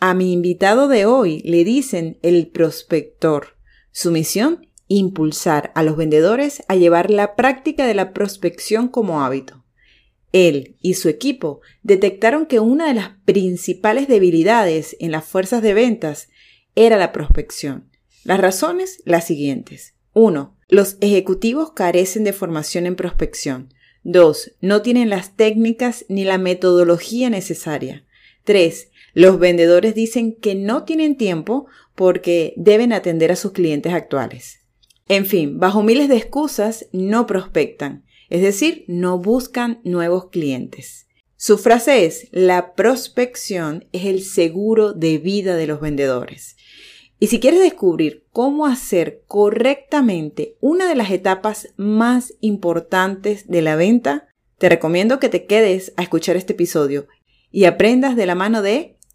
A mi invitado de hoy le dicen el prospector. Su misión, impulsar a los vendedores a llevar la práctica de la prospección como hábito. Él y su equipo detectaron que una de las principales debilidades en las fuerzas de ventas era la prospección. Las razones, las siguientes. 1. Los ejecutivos carecen de formación en prospección. 2. No tienen las técnicas ni la metodología necesaria. 3. Los vendedores dicen que no tienen tiempo porque deben atender a sus clientes actuales. En fin, bajo miles de excusas, no prospectan, es decir, no buscan nuevos clientes. Su frase es, la prospección es el seguro de vida de los vendedores. Y si quieres descubrir cómo hacer correctamente una de las etapas más importantes de la venta, te recomiendo que te quedes a escuchar este episodio y aprendas de la mano de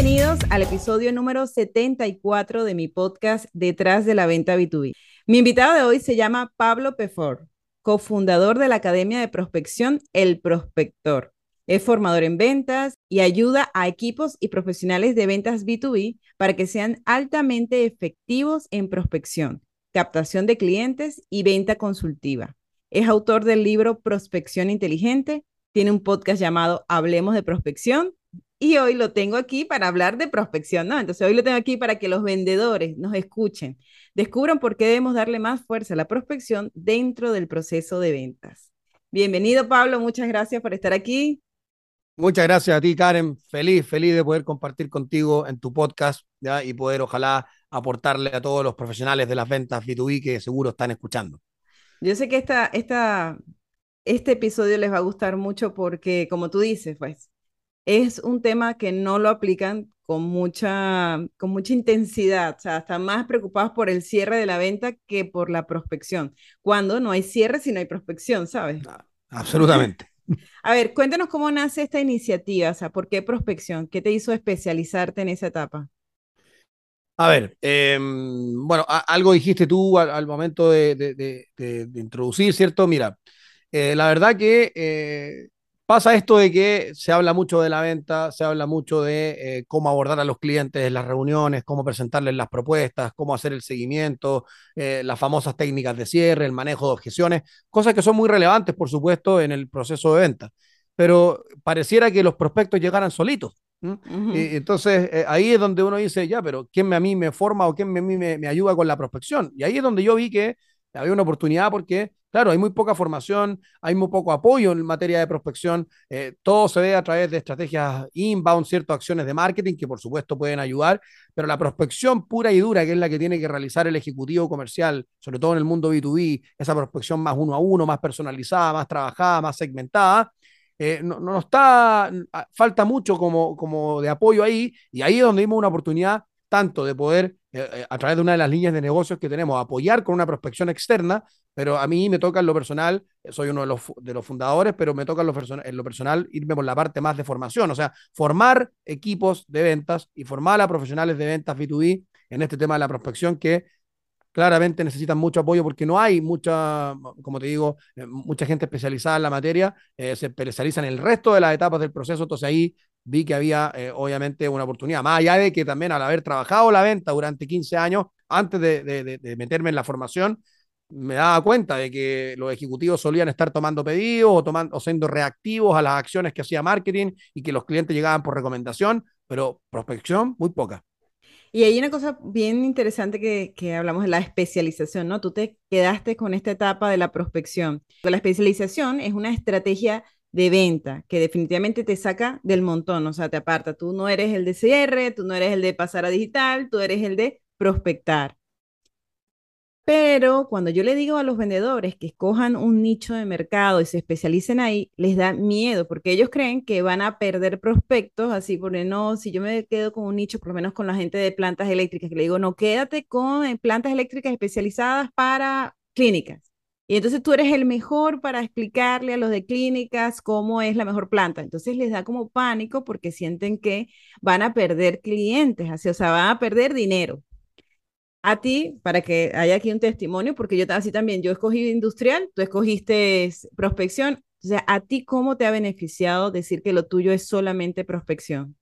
Bienvenidos al episodio número 74 de mi podcast Detrás de la venta B2B. Mi invitado de hoy se llama Pablo Pefor, cofundador de la Academia de Prospección El Prospector. Es formador en ventas y ayuda a equipos y profesionales de ventas B2B para que sean altamente efectivos en prospección, captación de clientes y venta consultiva. Es autor del libro Prospección Inteligente, tiene un podcast llamado Hablemos de Prospección y hoy lo tengo aquí para hablar de prospección, ¿no? Entonces hoy lo tengo aquí para que los vendedores nos escuchen, descubran por qué debemos darle más fuerza a la prospección dentro del proceso de ventas. Bienvenido Pablo, muchas gracias por estar aquí. Muchas gracias a ti, Karen. Feliz, feliz de poder compartir contigo en tu podcast ¿ya? y poder, ojalá, aportarle a todos los profesionales de las ventas B2B que seguro están escuchando. Yo sé que esta, esta, este episodio les va a gustar mucho porque, como tú dices, pues, es un tema que no lo aplican con mucha, con mucha intensidad, o sea, están más preocupados por el cierre de la venta que por la prospección, cuando no hay cierre si no hay prospección, ¿sabes? Ah, absolutamente. A ver, cuéntanos cómo nace esta iniciativa, o sea, ¿por qué prospección? ¿Qué te hizo especializarte en esa etapa? A ver, em, bueno, algo dijiste tú al, momento de, introducir, ¿cierto? Mira, eh, la verdad que eh, pasa esto de que se habla mucho de la venta, se habla mucho de eh, cómo abordar a los clientes en las reuniones, cómo presentarles las propuestas, cómo hacer el seguimiento, eh, las famosas técnicas de cierre, el manejo de objeciones, cosas que son muy relevantes, por supuesto, en el proceso de venta. Pero pareciera que los prospectos llegaran solitos. y, entonces eh, ahí es donde uno dice, ya, pero ¿quién a mí me forma o quién a mí me, me ayuda con la prospección? Y ahí es donde yo vi que había una oportunidad porque Claro, hay muy poca formación, hay muy poco apoyo en materia de prospección, eh, todo se ve a través de estrategias inbound, ciertas acciones de marketing que por supuesto pueden ayudar, pero la prospección pura y dura, que es la que tiene que realizar el ejecutivo comercial, sobre todo en el mundo B2B, esa prospección más uno a uno, más personalizada, más trabajada, más segmentada, eh, no, no, está, falta mucho como, como de apoyo ahí, y ahí es donde vimos una oportunidad tanto de poder, eh, a través de una de las líneas de negocios que tenemos, apoyar con una prospección externa, pero a mí me toca en lo personal, eh, soy uno de los, de los fundadores, pero me toca en lo, personal irme por la parte más de formación, o sea, formar equipos de ventas y formar a profesionales de ventas B2B en este tema de la prospección que claramente necesitan mucho apoyo porque no hay mucha, como te digo, eh, mucha gente especializada en la materia, eh, se especializan en el resto de las etapas del proceso, entonces ahí vi que había obviamente una oportunidad, más allá de que también al haber trabajado la venta durante 15 años, antes de, de, de meterme en la formación, me daba cuenta de que los ejecutivos solían estar tomando pedidos o, tomando, o siendo reactivos a las acciones que hacía marketing y que los clientes llegaban por recomendación, pero prospección muy poca. Y hay una cosa bien interesante que, que, hablamos de la especialización, ¿no? Tú te quedaste con esta etapa de la prospección. La especialización es una estrategia de venta que definitivamente te saca del montón, o sea, te aparta. Tú no eres el de CR, tú no eres el de pasar a digital, tú eres el de prospectar. Pero cuando yo le digo a los vendedores que escojan un nicho de mercado y se especialicen ahí, les da miedo porque ellos creen que van a perder prospectos, así porque no, si yo me quedo con un nicho, por lo menos con la gente de plantas eléctricas, que le digo, no, quédate con eh, plantas eléctricas especializadas para clínicas. Y entonces tú eres el mejor para explicarle a los de clínicas cómo es la mejor planta. Entonces les da como pánico porque sienten que van a perder clientes, así, o sea, van a perder dinero a ti, para que haya aquí un testimonio, porque yo así también, yo escogí industrial, tú escogiste prospección, o sea, ¿a ti cómo te ha beneficiado decir que lo tuyo es solamente prospección?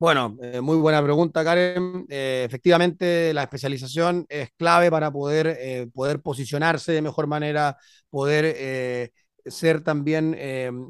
Bueno, eh, muy buena pregunta, Karen. Eh, efectivamente, la especialización es clave para poder, eh, poder posicionarse de mejor manera, poder ser también,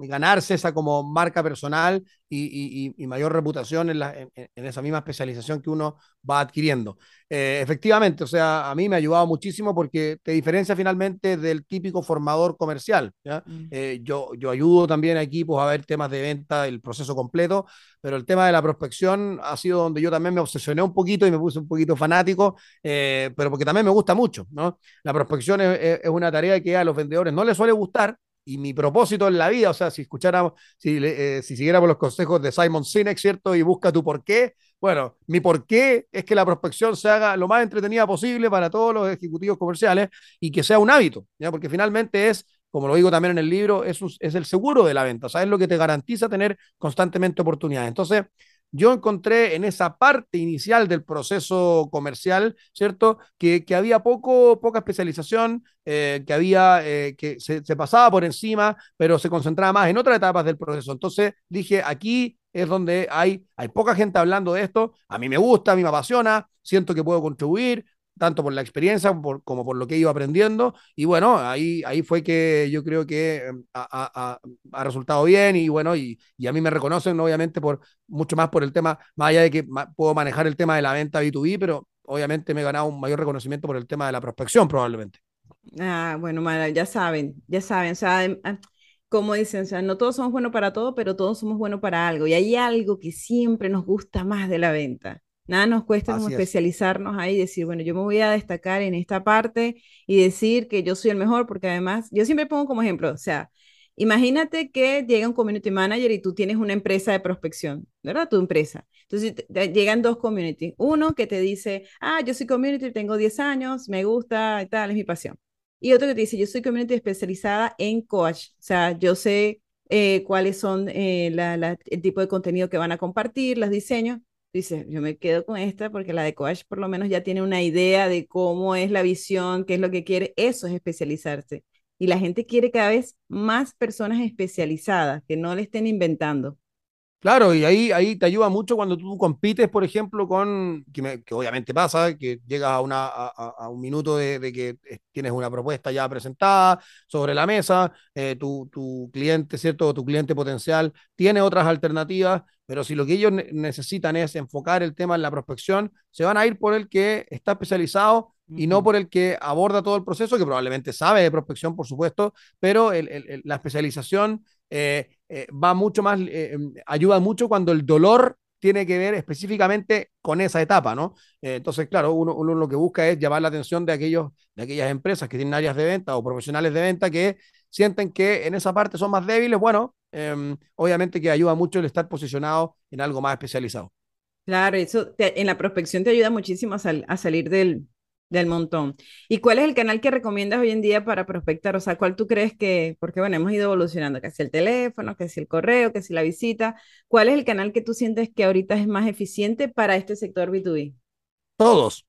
ganarse esa como marca personal y, mayor reputación en, en, esa misma especialización que uno va adquiriendo. Eh, efectivamente, o sea, a mí me ha ayudado muchísimo porque te diferencia finalmente del típico formador comercial. Mm. Eh, yo, yo ayudo también a equipos a ver temas de venta, el proceso completo, pero el tema de la prospección ha sido donde yo también me obsesioné un poquito y me puse un poquito fanático, eh, pero porque también me gusta mucho. ¿no? La prospección es, es una tarea que a los vendedores no les suele gustar, y mi propósito en la vida, o sea, si escucháramos, si, eh, si siguiéramos los consejos de Simon Sinek, ¿cierto? Y busca tu por qué. Bueno, mi por qué es que la prospección se haga lo más entretenida posible para todos los ejecutivos comerciales y que sea un hábito, ¿ya? Porque finalmente es, como lo digo también en el libro, es, es el seguro de la venta, o es lo que te garantiza tener constantemente oportunidades. Entonces, yo encontré en esa parte inicial del proceso comercial, ¿cierto? Que, había poco, poca especialización, eh, que había, eh, que se, pasaba por encima, pero se concentraba más en otras etapas del proceso. Entonces dije, aquí es donde hay, hay poca gente hablando de esto, a mí me gusta, a mí me apasiona, siento que puedo contribuir, tanto por la experiencia como por lo que he ido aprendiendo. Y bueno, ahí, ahí fue que yo creo que em, ha, resultado bien y bueno, y, a mí me reconocen obviamente por mucho más por el tema, más allá de que puedo manejar el tema de la venta B2B, pero obviamente me he ganado un mayor reconocimiento por el tema de la prospección probablemente. Ah, bueno, ya saben, ya saben, o em, ah, como dicen, no todos somos buenos para todo, pero todos somos buenos para algo. Y hay algo que siempre nos gusta más de la venta. Nada nos cuesta como especializarnos ahí y decir, bueno, yo me voy a destacar en esta parte y decir que yo soy el mejor, porque además, yo siempre pongo como ejemplo, o sea, imagínate que llega un community manager y tú tienes una empresa de prospección, ¿verdad? Tu empresa. Entonces llegan dos community. Uno que te dice, ah, yo soy community, tengo 10 años, me gusta y tal, es mi pasión. Y otro que te dice, yo soy community especializada en coach, o sea, yo sé eh, cuáles son eh, el tipo de contenido que van a compartir, los diseños dice, yo me quedo con esta porque la de coach por lo menos ya tiene una idea de cómo es la visión, qué es lo que quiere. Eso es especializarse. Y la gente quiere cada vez más personas especializadas, que no le estén inventando. Claro, y ahí, ahí te ayuda mucho cuando tú compites, por ejemplo, con, que, obviamente pasa, que llegas a, una, a, un minuto de, que tienes una propuesta ya presentada sobre la mesa, eh, tu, tu, cliente, ¿cierto? tu cliente potencial tiene otras alternativas, pero si lo que ellos necesitan es enfocar el tema en la prospección, se van a ir por el que está especializado y no por el que aborda todo el proceso, que probablemente sabe de prospección, por supuesto, pero la especialización eh, eh, va mucho más, eh, em, ayuda mucho cuando el dolor tiene que ver específicamente con esa etapa, ¿no? entonces, claro, uno, uno, lo que busca es llamar la atención de, aquellos, de aquellas empresas que tienen áreas de venta o profesionales de venta que sienten que en esa parte son más débiles. Bueno, em, obviamente que ayuda mucho el estar posicionado en algo más especializado. Claro, eso en la prospección te ayuda muchísimo a salir del, del montón. ¿Y cuál es el canal que recomiendas hoy en día para prospectar? O sea, ¿cuál tú crees que, porque bueno, hemos ido evolucionando, que si el teléfono, que si el correo, que si la visita, ¿cuál es el canal que tú sientes que ahorita es más eficiente para este sector B2B? Todos,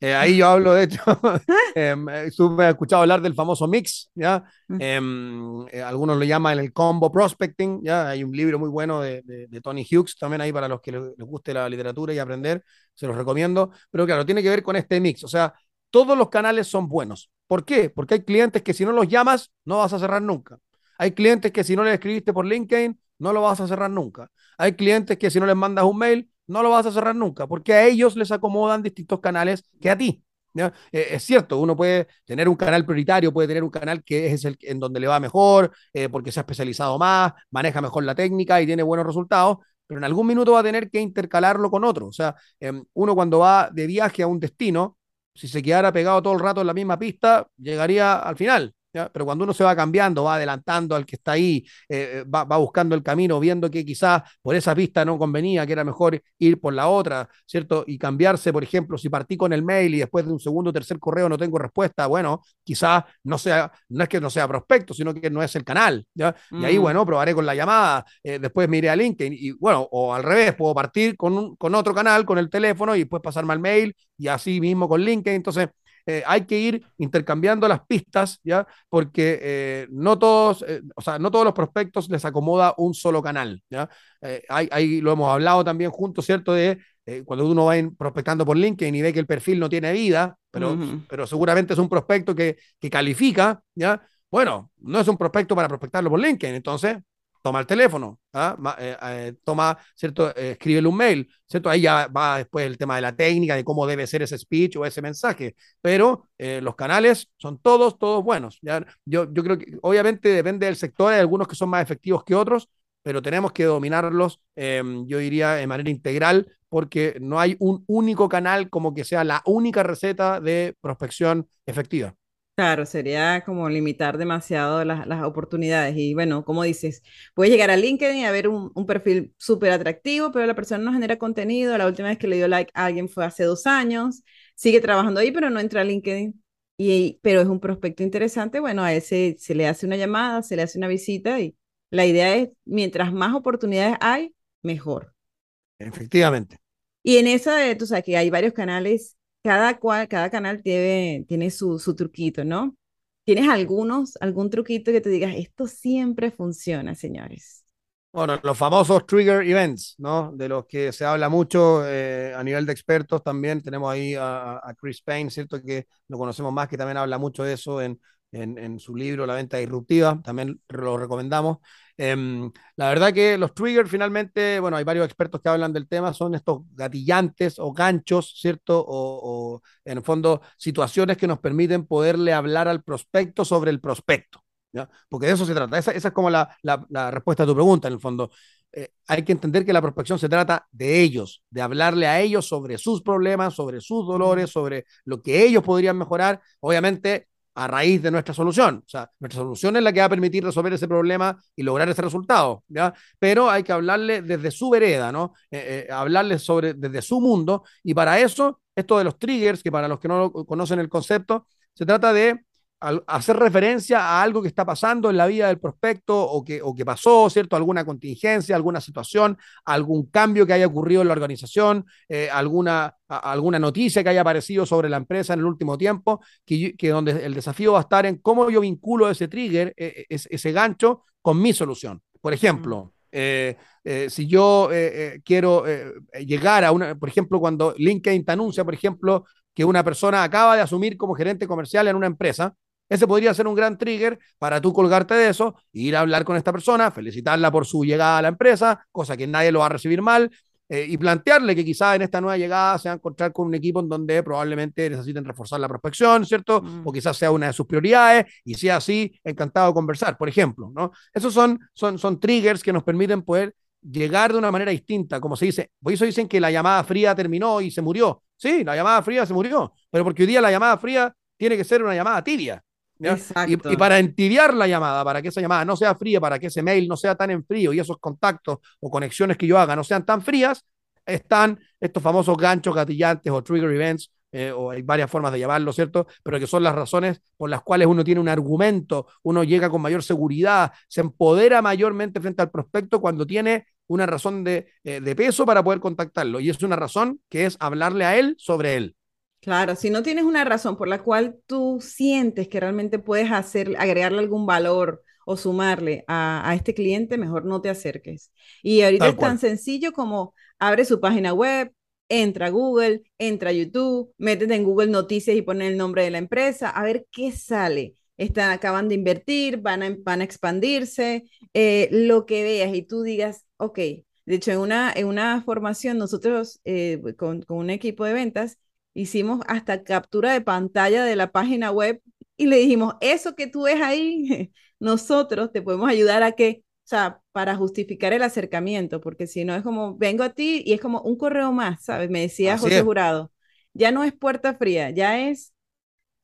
eh, ahí yo hablo, de hecho, eh, he escuchado hablar del famoso mix, ¿ya? Mm. Em, eh, algunos lo llaman el combo prospecting, ¿ya? Hay un libro muy bueno de, de, Tony Hughes, también ahí para los que les, guste la literatura y aprender, se los recomiendo, pero claro, tiene que ver con este mix, o sea, todos los canales son buenos. ¿Por qué? Porque hay clientes que si no los llamas, no vas a cerrar nunca. Hay clientes que si no les escribiste por LinkedIn, no lo vas a cerrar nunca. Hay clientes que si no les mandas un mail, no lo vas a cerrar nunca, porque a ellos les acomodan distintos canales que a ti. Eh, es cierto, uno puede tener un canal prioritario, puede tener un canal que es el en donde le va mejor, eh, porque se ha especializado más, maneja mejor la técnica y tiene buenos resultados, pero en algún minuto va a tener que intercalarlo con otro. O sea, em, uno cuando va de viaje a un destino, si se quedara pegado todo el rato en la misma pista, llegaría al final. Pero cuando uno se va cambiando, va adelantando al que está ahí, eh, eh, va, buscando el camino, viendo que quizás por esa pista no convenía, que era mejor ir por la otra, ¿cierto? Y cambiarse, por ejemplo, si partí con el mail y después de un segundo o tercer correo no tengo respuesta, bueno, quizás no sea, no es que no sea prospecto, sino que no es el canal, ¿ya? Y ahí, mm. bueno, probaré con la llamada, eh, después me iré a LinkedIn y, bueno, o al revés, puedo partir con, con otro canal, con el teléfono y después pasarme al mail y así mismo con LinkedIn. Entonces, eh, hay que ir intercambiando las pistas, ¿ya? Porque eh, no todos, eh, o sea, no todos los prospectos les acomoda un solo canal, ¿ya? Hay, lo hemos hablado también juntos, ¿cierto? De cuando uno va prospectando por LinkedIn y ve que el perfil no tiene vida, pero, pero seguramente es un prospecto que, que califica, ¿ya? Bueno, no es un prospecto para prospectarlo por LinkedIn, entonces toma el teléfono, ¿ah? eh, eh, toma, ¿cierto? Eh, escríbele un mail, ¿cierto? Ahí ya va después el tema de la técnica, de cómo debe ser ese speech o ese mensaje, pero los canales son todos, todos buenos. ¿ya? Yo, yo creo que obviamente depende del sector, hay algunos que son más efectivos que otros, pero tenemos que dominarlos, em, yo diría, de manera integral, porque no hay un único canal como que sea la única receta de prospección efectiva. Claro, sería como limitar demasiado las, oportunidades. Y bueno, como dices, puedes llegar a LinkedIn y a ver un, perfil súper atractivo, pero la persona no genera contenido. La última vez que le dio like a alguien fue hace dos años. Sigue trabajando ahí, pero no entra a LinkedIn. Y, pero es un prospecto interesante. Bueno, a ese se le hace una llamada, se le hace una visita y la idea es, mientras más oportunidades hay, mejor. Efectivamente. Y en esa, tú sabes que hay varios canales cada, cual, cada canal tiene, tiene su, su truquito, ¿no? ¿Tienes algunos, algún truquito que te digas, esto siempre funciona, señores? Bueno, los famosos trigger events, ¿no? De los que se habla mucho eh, a nivel de expertos también. Tenemos ahí a, a, Chris Payne, ¿cierto? Que lo conocemos más, que también habla mucho de eso en, en, en su libro La venta disruptiva. También lo recomendamos. Em, la verdad que los triggers finalmente, bueno, hay varios expertos que hablan del tema, son estos gatillantes o ganchos, ¿cierto? O, en el fondo situaciones que nos permiten poderle hablar al prospecto sobre el prospecto, ¿ya? Porque de eso se trata. Esa, es como la, la, respuesta a tu pregunta, en el fondo. Eh, hay que entender que la prospección se trata de ellos, de hablarle a ellos sobre sus problemas, sobre sus dolores, sobre lo que ellos podrían mejorar. Obviamente, a raíz de nuestra solución. O sea, nuestra solución es la que va a permitir resolver ese problema y lograr ese resultado. Pero hay que hablarle desde su vereda, ¿no? Eh, eh, hablarle sobre, desde su mundo, y para eso, esto de los triggers, que para los que no conocen el concepto, se trata de hacer referencia a algo que está pasando en la vida del prospecto o que, o que pasó, ¿cierto? Alguna contingencia, alguna situación, algún cambio que haya ocurrido en la organización, eh, alguna, alguna noticia que haya aparecido sobre la empresa en el último tiempo, que, que donde el desafío va a estar en cómo yo vinculo ese trigger, eh, eh, ese, gancho, con mi solución. Por ejemplo, si yo quiero llegar a una, por ejemplo, cuando LinkedIn te anuncia, por ejemplo, que una persona acaba de asumir como gerente comercial en una empresa, ese podría ser un gran trigger para tú colgarte de eso, ir a hablar con esta persona, felicitarla por su llegada a la empresa, cosa que nadie lo va a recibir mal, eh, y plantearle que quizás en esta nueva llegada se va a encontrar con un equipo en donde probablemente necesiten reforzar la prospección, ¿cierto? Mm. O quizás sea una de sus prioridades, y si así, encantado de conversar, por ejemplo, ¿no? Esos son, son, son triggers que nos permiten poder llegar de una manera distinta, como se dice. Por eso dicen que la llamada fría terminó y se murió. Sí, la llamada fría se murió, pero porque hoy día la llamada fría tiene que ser una llamada tibia. Y, para entibiar la llamada, para que esa llamada no sea fría, para que ese mail no sea tan en frío y esos contactos o conexiones que yo haga no sean tan frías, están estos famosos ganchos gatillantes o trigger events, eh, o hay varias formas de llamarlo, ¿cierto? Pero que son las razones por las cuales uno tiene un argumento, uno llega con mayor seguridad, se empodera mayormente frente al prospecto cuando tiene una razón de, eh, de peso para poder contactarlo. Y es una razón que es hablarle a él sobre él. Claro, si no tienes una razón por la cual tú sientes que realmente puedes hacer, agregarle algún valor o sumarle a, este cliente, mejor no te acerques. Y ahorita es tan sencillo como abre su página web, entra a Google, entra a YouTube, métete en Google Noticias y pone el nombre de la empresa, a ver qué sale. Están, acaban de invertir, van a, van a expandirse, eh, lo que veas y tú digas, ok, de hecho en una, en una formación nosotros eh, con, con un equipo de ventas, hicimos hasta captura de pantalla de la página web y le dijimos, eso que tú ves ahí, nosotros te podemos ayudar a que, o sea, para justificar el acercamiento, porque si no es como, vengo a ti y es como un correo más, ¿sabes? Me decía José Jurado. ya no es puerta fría, ya es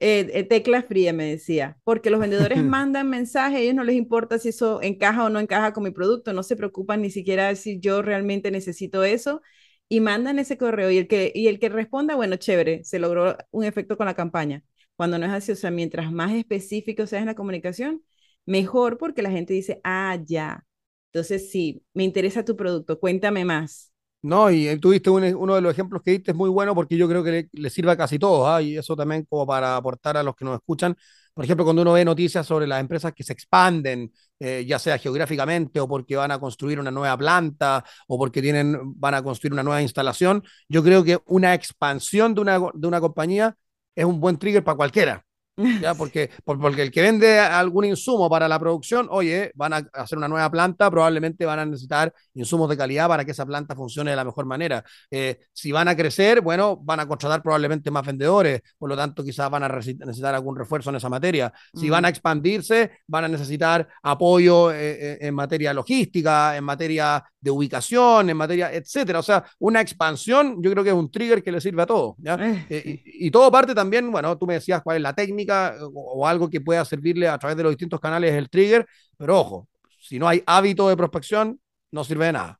eh, eh, tecla fría, me decía, porque los vendedores mandan mensajes, a ellos no les importa si eso encaja o no encaja con mi producto, no se preocupan ni siquiera si yo realmente necesito eso y mandan ese correo y el que, y el que responda, bueno, chévere, se logró un efecto con la campaña. Cuando no es así, o sea, mientras más específico seas en la comunicación, mejor porque la gente dice, ah, ya. Entonces, sí, me interesa tu producto, cuéntame más. No, y eh, tuviste uno de los ejemplos que diste es muy bueno porque yo creo que le, le sirve a casi todos, ¿ah? y eso también como para aportar a los que nos escuchan. Por ejemplo, cuando uno ve noticias sobre las empresas que se expanden, eh, ya sea geográficamente o porque van a construir una nueva planta o porque tienen, van a construir una nueva instalación, yo creo que una expansión de una, de una compañía es un buen trigger para cualquiera. ¿Ya? Porque, porque el que vende algún insumo para la producción, oye, van a hacer una nueva planta, probablemente van a necesitar insumos de calidad para que esa planta funcione de la mejor manera. Eh, si van a crecer, bueno, van a contratar probablemente más vendedores, por lo tanto quizás van a necesitar algún refuerzo en esa materia. Si van a expandirse, van a necesitar apoyo eh, eh, en materia logística, en materia de ubicación, en materia, etcétera. O sea, una expansión yo creo que es un trigger que le sirve a todo. ¿ya? y, y todo parte también, bueno, tú me decías cuál es la técnica o, algo que pueda servirle a través de los distintos canales el trigger, pero ojo, si no hay hábito de prospección, no sirve de nada.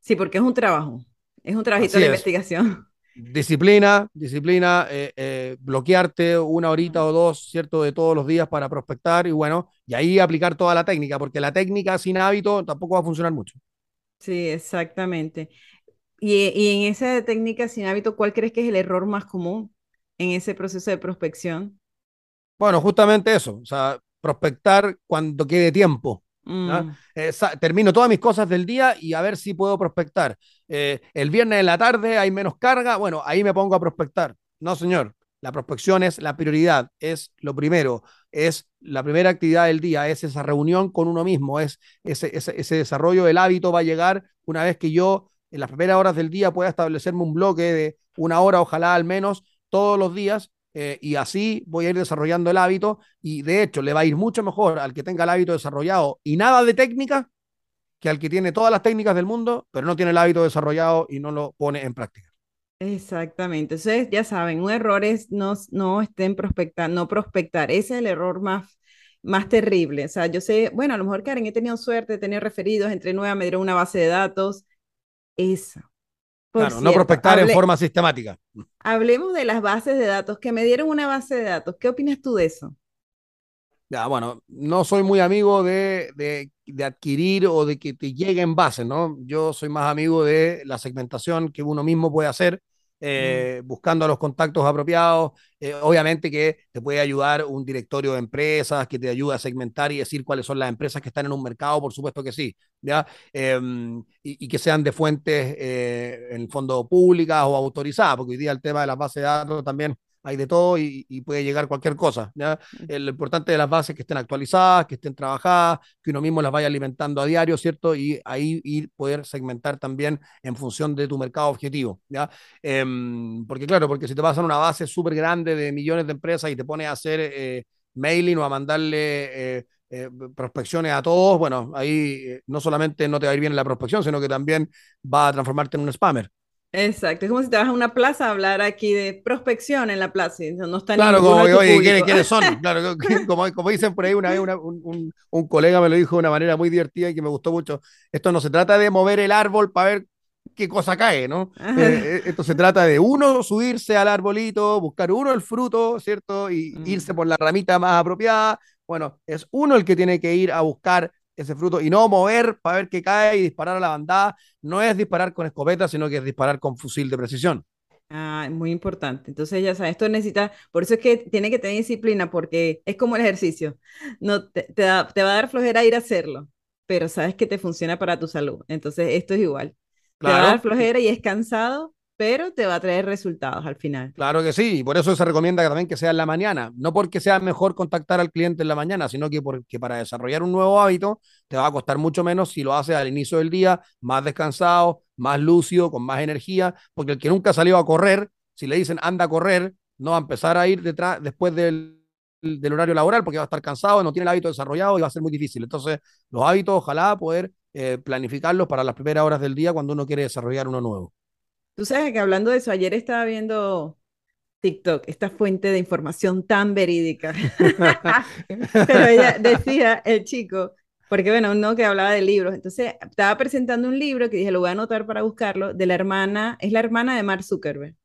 Sí, porque es un trabajo, es un trabajito de investigación. Disciplina, disciplina, eh, eh, bloquearte una horita o dos, ¿cierto? De todos los días para prospectar y bueno, y ahí aplicar toda la técnica, porque la técnica sin hábito tampoco va a funcionar mucho. Sí, exactamente. Y, y en esa técnica sin hábito, ¿cuál crees que es el error más común en ese proceso de prospección? Bueno, justamente eso, o sea, prospectar cuando quede tiempo. Mm. termino todas mis cosas del día y a ver si puedo prospectar. Eh, el viernes en la tarde hay menos carga, bueno, ahí me pongo a prospectar. No, señor, la prospección es la prioridad, es lo primero, es la primera actividad del día, es esa reunión con uno mismo, es ese, ese, ese desarrollo del hábito va a llegar una vez que yo en las primeras horas del día pueda establecerme un bloque de una hora, ojalá al menos, todos los días eh, y así voy a ir desarrollando el hábito y de hecho le va a ir mucho mejor al que tenga el hábito desarrollado y nada de técnica que al que tiene todas las técnicas del mundo, pero no tiene el hábito desarrollado y no lo pone en práctica. Exactamente. Entonces, ya saben, un error es no, no estén prospectando, no prospectar. Ese es el error más, más terrible. O sea, yo sé, bueno, a lo mejor Karen, he tenido suerte de tener referidos, entre nueva, me dieron una base de datos. Esa, claro, no prospectar en forma sistemática. Hablemos de las bases de datos, que me dieron una base de datos. ¿Qué opinas tú de eso? Ya, bueno, no soy muy amigo de, de, adquirir o de que te lleguen bases, ¿no? Yo soy más amigo de la segmentación que uno mismo puede hacer eh, buscando a los contactos apropiados. Eh, obviamente que te puede ayudar un directorio de empresas que te ayuda a segmentar y decir cuáles son las empresas que están en un mercado, por supuesto que sí, ¿ya? Em, y, que sean de fuentes eh, en el fondo públicas o autorizadas, porque hoy día el tema de las bases de datos también hay de todo y, puede llegar cualquier cosa. ¿ya? Lo importante de las bases que estén actualizadas, que estén trabajadas, que uno mismo las vaya alimentando a diario, ¿cierto? Y ahí ir poder segmentar también en función de tu mercado objetivo, ¿ya? Em, porque claro, porque si te vas a una base súper grande de millones de empresas y te pones a hacer eh, mailing o a mandarle... Eh, eh, prospecciones a todos, bueno, ahí no solamente no te va a ir bien en la prospección, sino que también va a transformarte en un spammer. Exacto, es como si te vas a una plaza a hablar aquí de prospección en la plaza. No está claro, como que, oye, ¿quiénes, son? Claro, como, como, dicen por ahí, una vez un, un, colega me lo dijo de una manera muy divertida y que me gustó mucho. Esto no se trata de mover el árbol para ver qué cosa cae, ¿no? Eh, eh, esto se trata de uno subirse al arbolito, buscar uno el fruto, ¿cierto? Y mm. irse por la ramita más apropiada. Bueno, es uno el que tiene que ir a buscar ese fruto y no mover para ver qué cae y disparar a la bandada. No es disparar con escopeta, sino que es disparar con fusil de precisión. Ah, muy importante. Entonces, ya sabes, esto necesita, por eso es que tiene que tener disciplina, porque es como el ejercicio. No, te, te, va a dar flojera ir a hacerlo, pero sabes que te funciona para tu salud. Entonces, esto es igual. Te va a dar flojera y es cansado, pero te va a traer resultados al final. Claro que sí, por eso se recomienda también que sea en la mañana, no porque sea mejor contactar al cliente en la mañana, sino que porque para desarrollar un nuevo hábito te va a costar mucho menos si lo haces al inicio del día, más descansado, más lúcido, con más energía, porque el que nunca salió a correr, si le dicen anda a correr, no va a empezar a ir detrás después del, horario laboral porque va a estar cansado, no tiene el hábito desarrollado y va a ser muy difícil. Entonces, los hábitos, ojalá poder eh, planificarlos para las primeras horas del día cuando uno quiere desarrollar uno nuevo. Tú sabes que hablando de eso, ayer estaba viendo TikTok, esta fuente de información tan verídica. Pero ella decía, el chico, porque bueno, uno que hablaba de libros, entonces estaba presentando un libro que dije, lo voy a anotar para buscarlo, de la hermana, es la hermana de Mark Zuckerberg.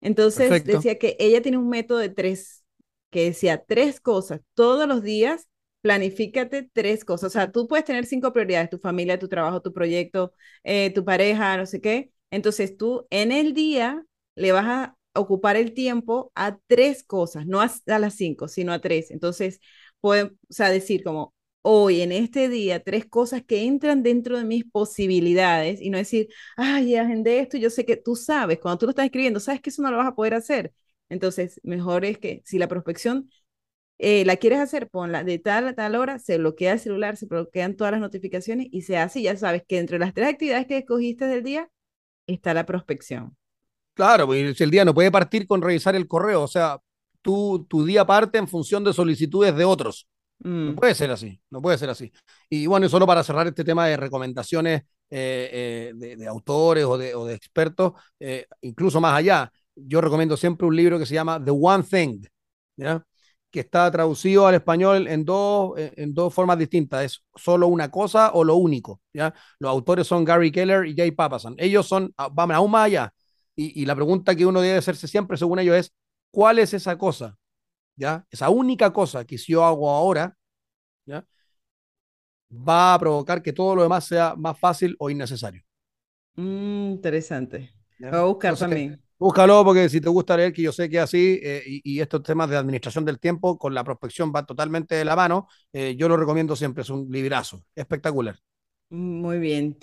Entonces decía que ella tiene un método de tres, que decía tres cosas todos los días planifícate tres cosas. O sea, tú puedes tener cinco prioridades, tu familia, tu trabajo, tu proyecto, eh, tu pareja, no sé qué. Entonces tú en el día le vas a ocupar el tiempo a tres cosas, no a, las cinco, sino a tres. Entonces, puedes, o sea, decir como, hoy, en este día, tres cosas que entran dentro de mis posibilidades y no decir, ay, agendé esto, yo sé que tú sabes, cuando tú lo estás escribiendo, sabes que eso no lo vas a poder hacer. Entonces, mejor es que si la prospección eh, la quieres hacer, ponla de tal a tal hora, se bloquea el celular, se bloquean todas las notificaciones y se hace, ya sabes que entre las tres actividades que escogiste del día está la prospección. Claro, pues el día no puede partir con revisar el correo, o sea, tu, tu día parte en función de solicitudes de otros. No mm. puede ser así, no puede ser así. Y bueno, y solo para cerrar este tema de recomendaciones eh, eh, de, autores o de, o de expertos, incluso más allá, yo recomiendo siempre un libro que se llama The One Thing, ¿ya? Que está traducido al español en dos, en dos formas distintas. Es solo una cosa o lo único. ¿ya? Los autores son Gary Keller y Jay Papasan. Ellos son, ah, vamos aún más allá. Y, y, la pregunta que uno debe hacerse siempre, según ellos, es, ¿cuál es esa cosa? ¿Ya? Esa única cosa que si yo hago ahora, ¿ya? va a provocar que todo lo demás sea más fácil o innecesario. Mm, interesante. Voy a buscar también. Búscalo porque si te gusta leer, que yo sé que así, eh, y, estos temas de administración del tiempo con la prospección van totalmente de la mano, eh, yo lo recomiendo siempre, es un librazo, espectacular. Muy bien.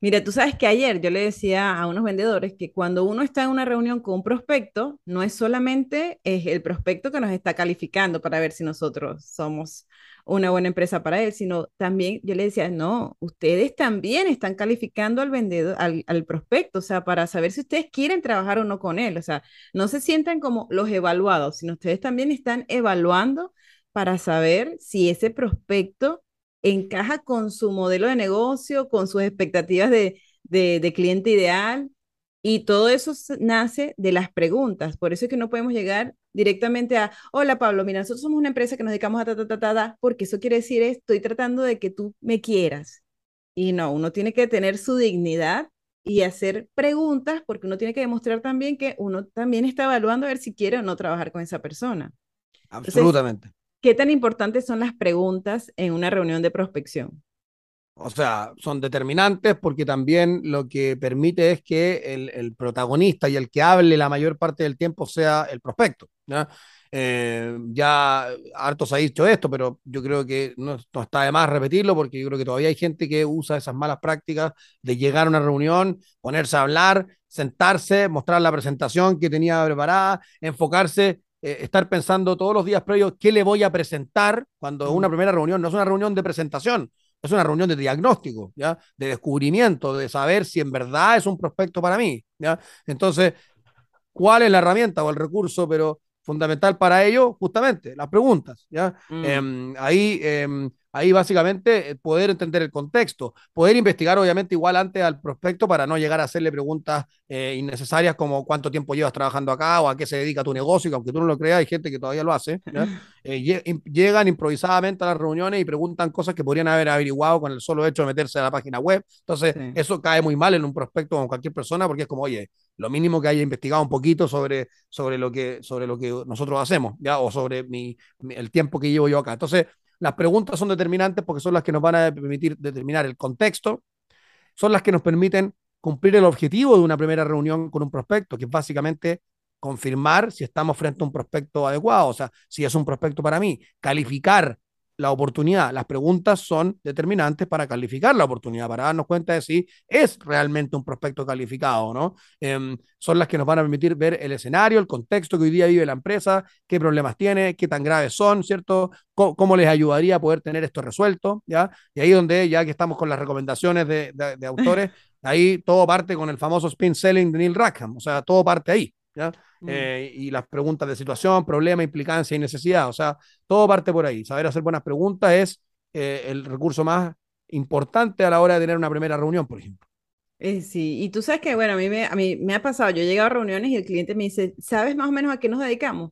Mira, tú sabes que ayer yo le decía a unos vendedores que cuando uno está en una reunión con un prospecto, no es solamente es el prospecto que nos está calificando para ver si nosotros somos una buena empresa para él, sino también yo le decía, no, ustedes también están calificando al vendedor, al, prospecto, o sea, para saber si ustedes quieren trabajar o no con él, o sea, no se sientan como los evaluados, sino ustedes también están evaluando para saber si ese prospecto encaja con su modelo de negocio, con sus expectativas de, cliente ideal, y todo eso nace de las preguntas. Por eso es que no podemos llegar directamente a, hola Pablo, mira, nosotros somos una empresa que nos dedicamos a ta, ta, ta, ta, porque eso quiere decir, estoy tratando de que tú me quieras. Y no, uno tiene que tener su dignidad y hacer preguntas porque uno tiene que demostrar también que uno también está evaluando a ver si quiere o no trabajar con esa persona. Absolutamente. ¿Qué tan importantes son las preguntas en una reunión de prospección? O sea, son determinantes porque también lo que permite es que el, protagonista y el que hable la mayor parte del tiempo sea el prospecto. ¿ya? Eh, ya hartos ha dicho esto, pero yo creo que no, está de más repetirlo porque yo creo que todavía hay gente que usa esas malas prácticas de llegar a una reunión, ponerse a hablar, sentarse, mostrar la presentación que tenía preparada, enfocarse eh, estar pensando todos los días previos qué le voy a presentar cuando una primera reunión no es una reunión de presentación, es una reunión de diagnóstico, ¿ya? De descubrimiento, de saber si en verdad es un prospecto para mí, ¿ya? Entonces, ¿cuál es la herramienta o el recurso, pero fundamental para ello? Justamente, las preguntas, ¿ya? Mm. Em, ahí em, Ahí básicamente eh, poder entender el contexto, poder investigar obviamente igual antes al prospecto para no llegar a hacerle preguntas eh, innecesarias como cuánto tiempo llevas trabajando acá o a qué se dedica tu negocio, que aunque tú no lo creas, hay gente que todavía lo hace. Eh, llegan improvisadamente a las reuniones y preguntan cosas que podrían haber averiguado con el solo hecho de meterse a la página web. Entonces, eso cae muy mal en un prospecto con cualquier persona porque es como, oye, lo mínimo que haya investigado un poquito sobre, sobre, lo, que, sobre lo que nosotros hacemos, ¿ya? O sobre mi, el tiempo que llevo yo acá. Entonces, las preguntas son determinantes porque son las que nos van a permitir determinar el contexto, son las que nos permiten cumplir el objetivo de una primera reunión con un prospecto, que es básicamente confirmar si estamos frente a un prospecto adecuado, o sea, si es un prospecto para mí, calificar la oportunidad. Las preguntas son determinantes para calificar la oportunidad, para darnos cuenta de si es realmente un prospecto calificado, ¿no? Em, son las que nos van a permitir ver el escenario, el contexto que hoy día vive la empresa, qué problemas tiene, qué tan graves son, ¿cierto? cómo, les ayudaría a poder tener esto resuelto, ¿ya? Y ahí donde, ya que estamos con las recomendaciones de, de autores, ahí todo parte con el famoso spin selling de Neil Rackham, o sea, todo parte ahí. Mm. Eh, y las preguntas de situación, problema, implicancia y necesidad. O sea, todo parte por ahí. Saber hacer buenas preguntas es eh, el recurso más importante a la hora de tener una primera reunión, por ejemplo. Eh, sí, y tú sabes que, bueno, a mí, me, a mí me ha pasado, yo he llegado a reuniones y el cliente me dice, ¿sabes más o menos a qué nos dedicamos?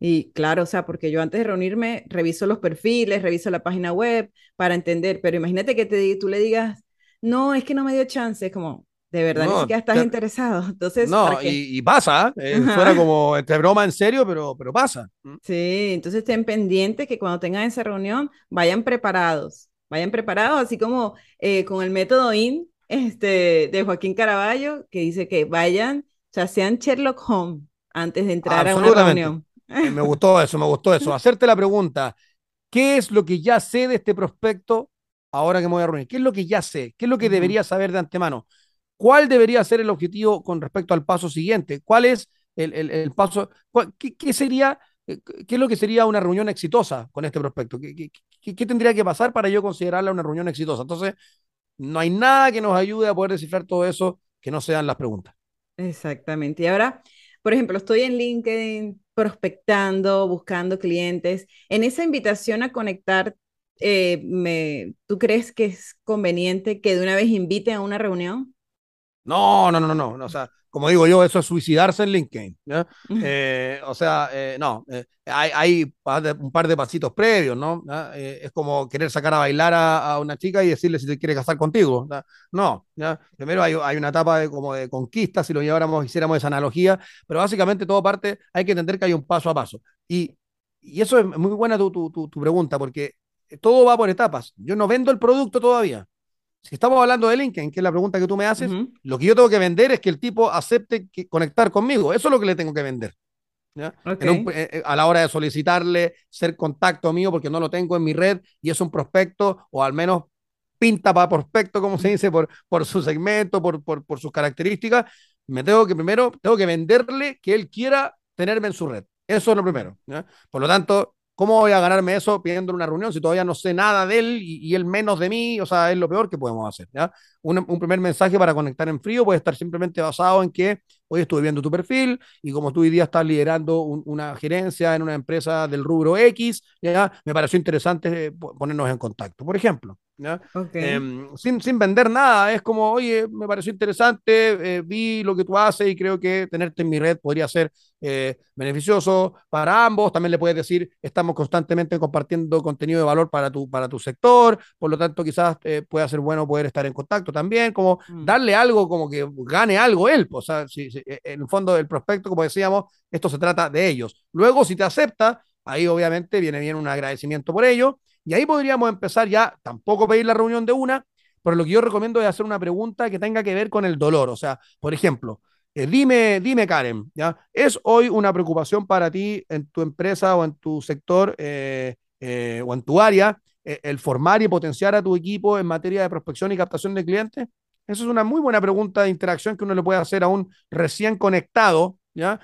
Y claro, o sea, porque yo antes de reunirme reviso los perfiles, reviso la página web para entender, pero imagínate que te, tú le digas, no, es que no me dio chance, es como, de verdad, ni No, siquiera estás te- interesado. Entonces, no, y, y pasa, ¿eh? Ajá. como entre broma en serio, pero, pero pasa. Sí, entonces estén pendientes que cuando tengan esa reunión vayan preparados, vayan preparados, así como eh, con el método IN este, de Joaquín Caraballo, que dice que vayan, o sea, sean Sherlock Holmes antes de entrar a una reunión. Eh, me gustó eso, me gustó eso. Hacerte la pregunta, ¿qué es lo que ya sé de este prospecto ahora que me voy a reunir? ¿Qué es lo que ya sé? ¿Qué es lo que debería saber de antemano? ¿Cuál debería ser el objetivo con respecto al paso siguiente? ¿Cuál es el, el- el paso? qué, qué sería, eh, qué es lo que sería una reunión exitosa con este prospecto? ¿Qué, qué- qué- qué tendría que pasar para yo considerarla una reunión exitosa? Entonces, no hay nada que nos ayude a poder descifrar todo eso que no sean las preguntas. Exactamente. Y ahora, por ejemplo, estoy en LinkedIn prospectando, buscando clientes. En esa invitación a conectar, eh, me, ¿tú crees que es conveniente que de una vez inviten a una reunión? No, no, no, no, no. O sea, como digo yo, eso es suicidarse en LinkedIn. ¿ya? Eh, o sea, eh, no, eh, hay, hay un par de pasitos previos, ¿no? ¿Ya? Eh, es como querer sacar a bailar a, a una chica y decirle si te quiere casar contigo. ¿ya? No. Primero hay, hay una etapa de, como de conquista, si lo lleváramos, hiciéramos esa analogía, pero básicamente todo parte, hay que entender que hay un paso a paso. Y, y eso es muy buena tu, tu, tu, tu pregunta, porque todo va por etapas. Yo no vendo el producto todavía. Si estamos hablando de LinkedIn, que es la pregunta que tú me haces, Ujú, lo que yo tengo que vender es que el tipo acepte que- conectar conmigo. Eso es lo que le tengo que vender. ¿ya? Ok. En un- eh, a la hora de solicitarle ser contacto mío porque no lo tengo en mi red y es un prospecto o al menos pinta para prospecto, como se dice, por, por su segmento, por, por, por sus características, me tengo que primero, tengo que venderle que él quiera tenerme en su red. Eso es lo primero. ¿ya? Por lo tanto, ¿cómo voy a ganarme eso pidiendo una reunión si todavía no sé nada de él y, y él menos de mí? O sea, es lo peor que podemos hacer. ¿ya? Un, un primer mensaje para conectar en frío puede estar simplemente basado en que hoy estuve viendo tu perfil y como tú hoy día estás liderando un- una gerencia en una empresa del rubro X, ¿ya? me pareció interesante eh, po- ponernos en contacto, por ejemplo. ¿Ya? Ok. Em, sin, sin vender nada, es como, oye, me pareció interesante, eh, vi lo que tú haces y creo que tenerte en mi red podría ser eh, beneficioso para ambos. También le puedes decir, estamos constantemente compartiendo contenido de valor para tu, para tu sector, por lo tanto quizás eh, pueda ser bueno poder estar en contacto también, como Mm. darle algo, como que gane algo él. O sea, si, si, en el fondo el prospecto, como decíamos, esto se trata de ellos. Luego, si te acepta, ahí obviamente viene bien un agradecimiento por ello. Y ahí podríamos empezar ya, tampoco pedir la reunión de una, pero lo que yo recomiendo es hacer una pregunta que tenga que ver con el dolor. O sea, por ejemplo, eh, dime, dime Karen, ¿ya? ¿Es hoy una preocupación para ti en tu empresa o en tu sector eh, eh, o en tu área el formar y potenciar a tu equipo en materia de prospección y captación de clientes? Esa es una muy buena pregunta de interacción que uno le puede hacer a un recién conectado, ¿ya?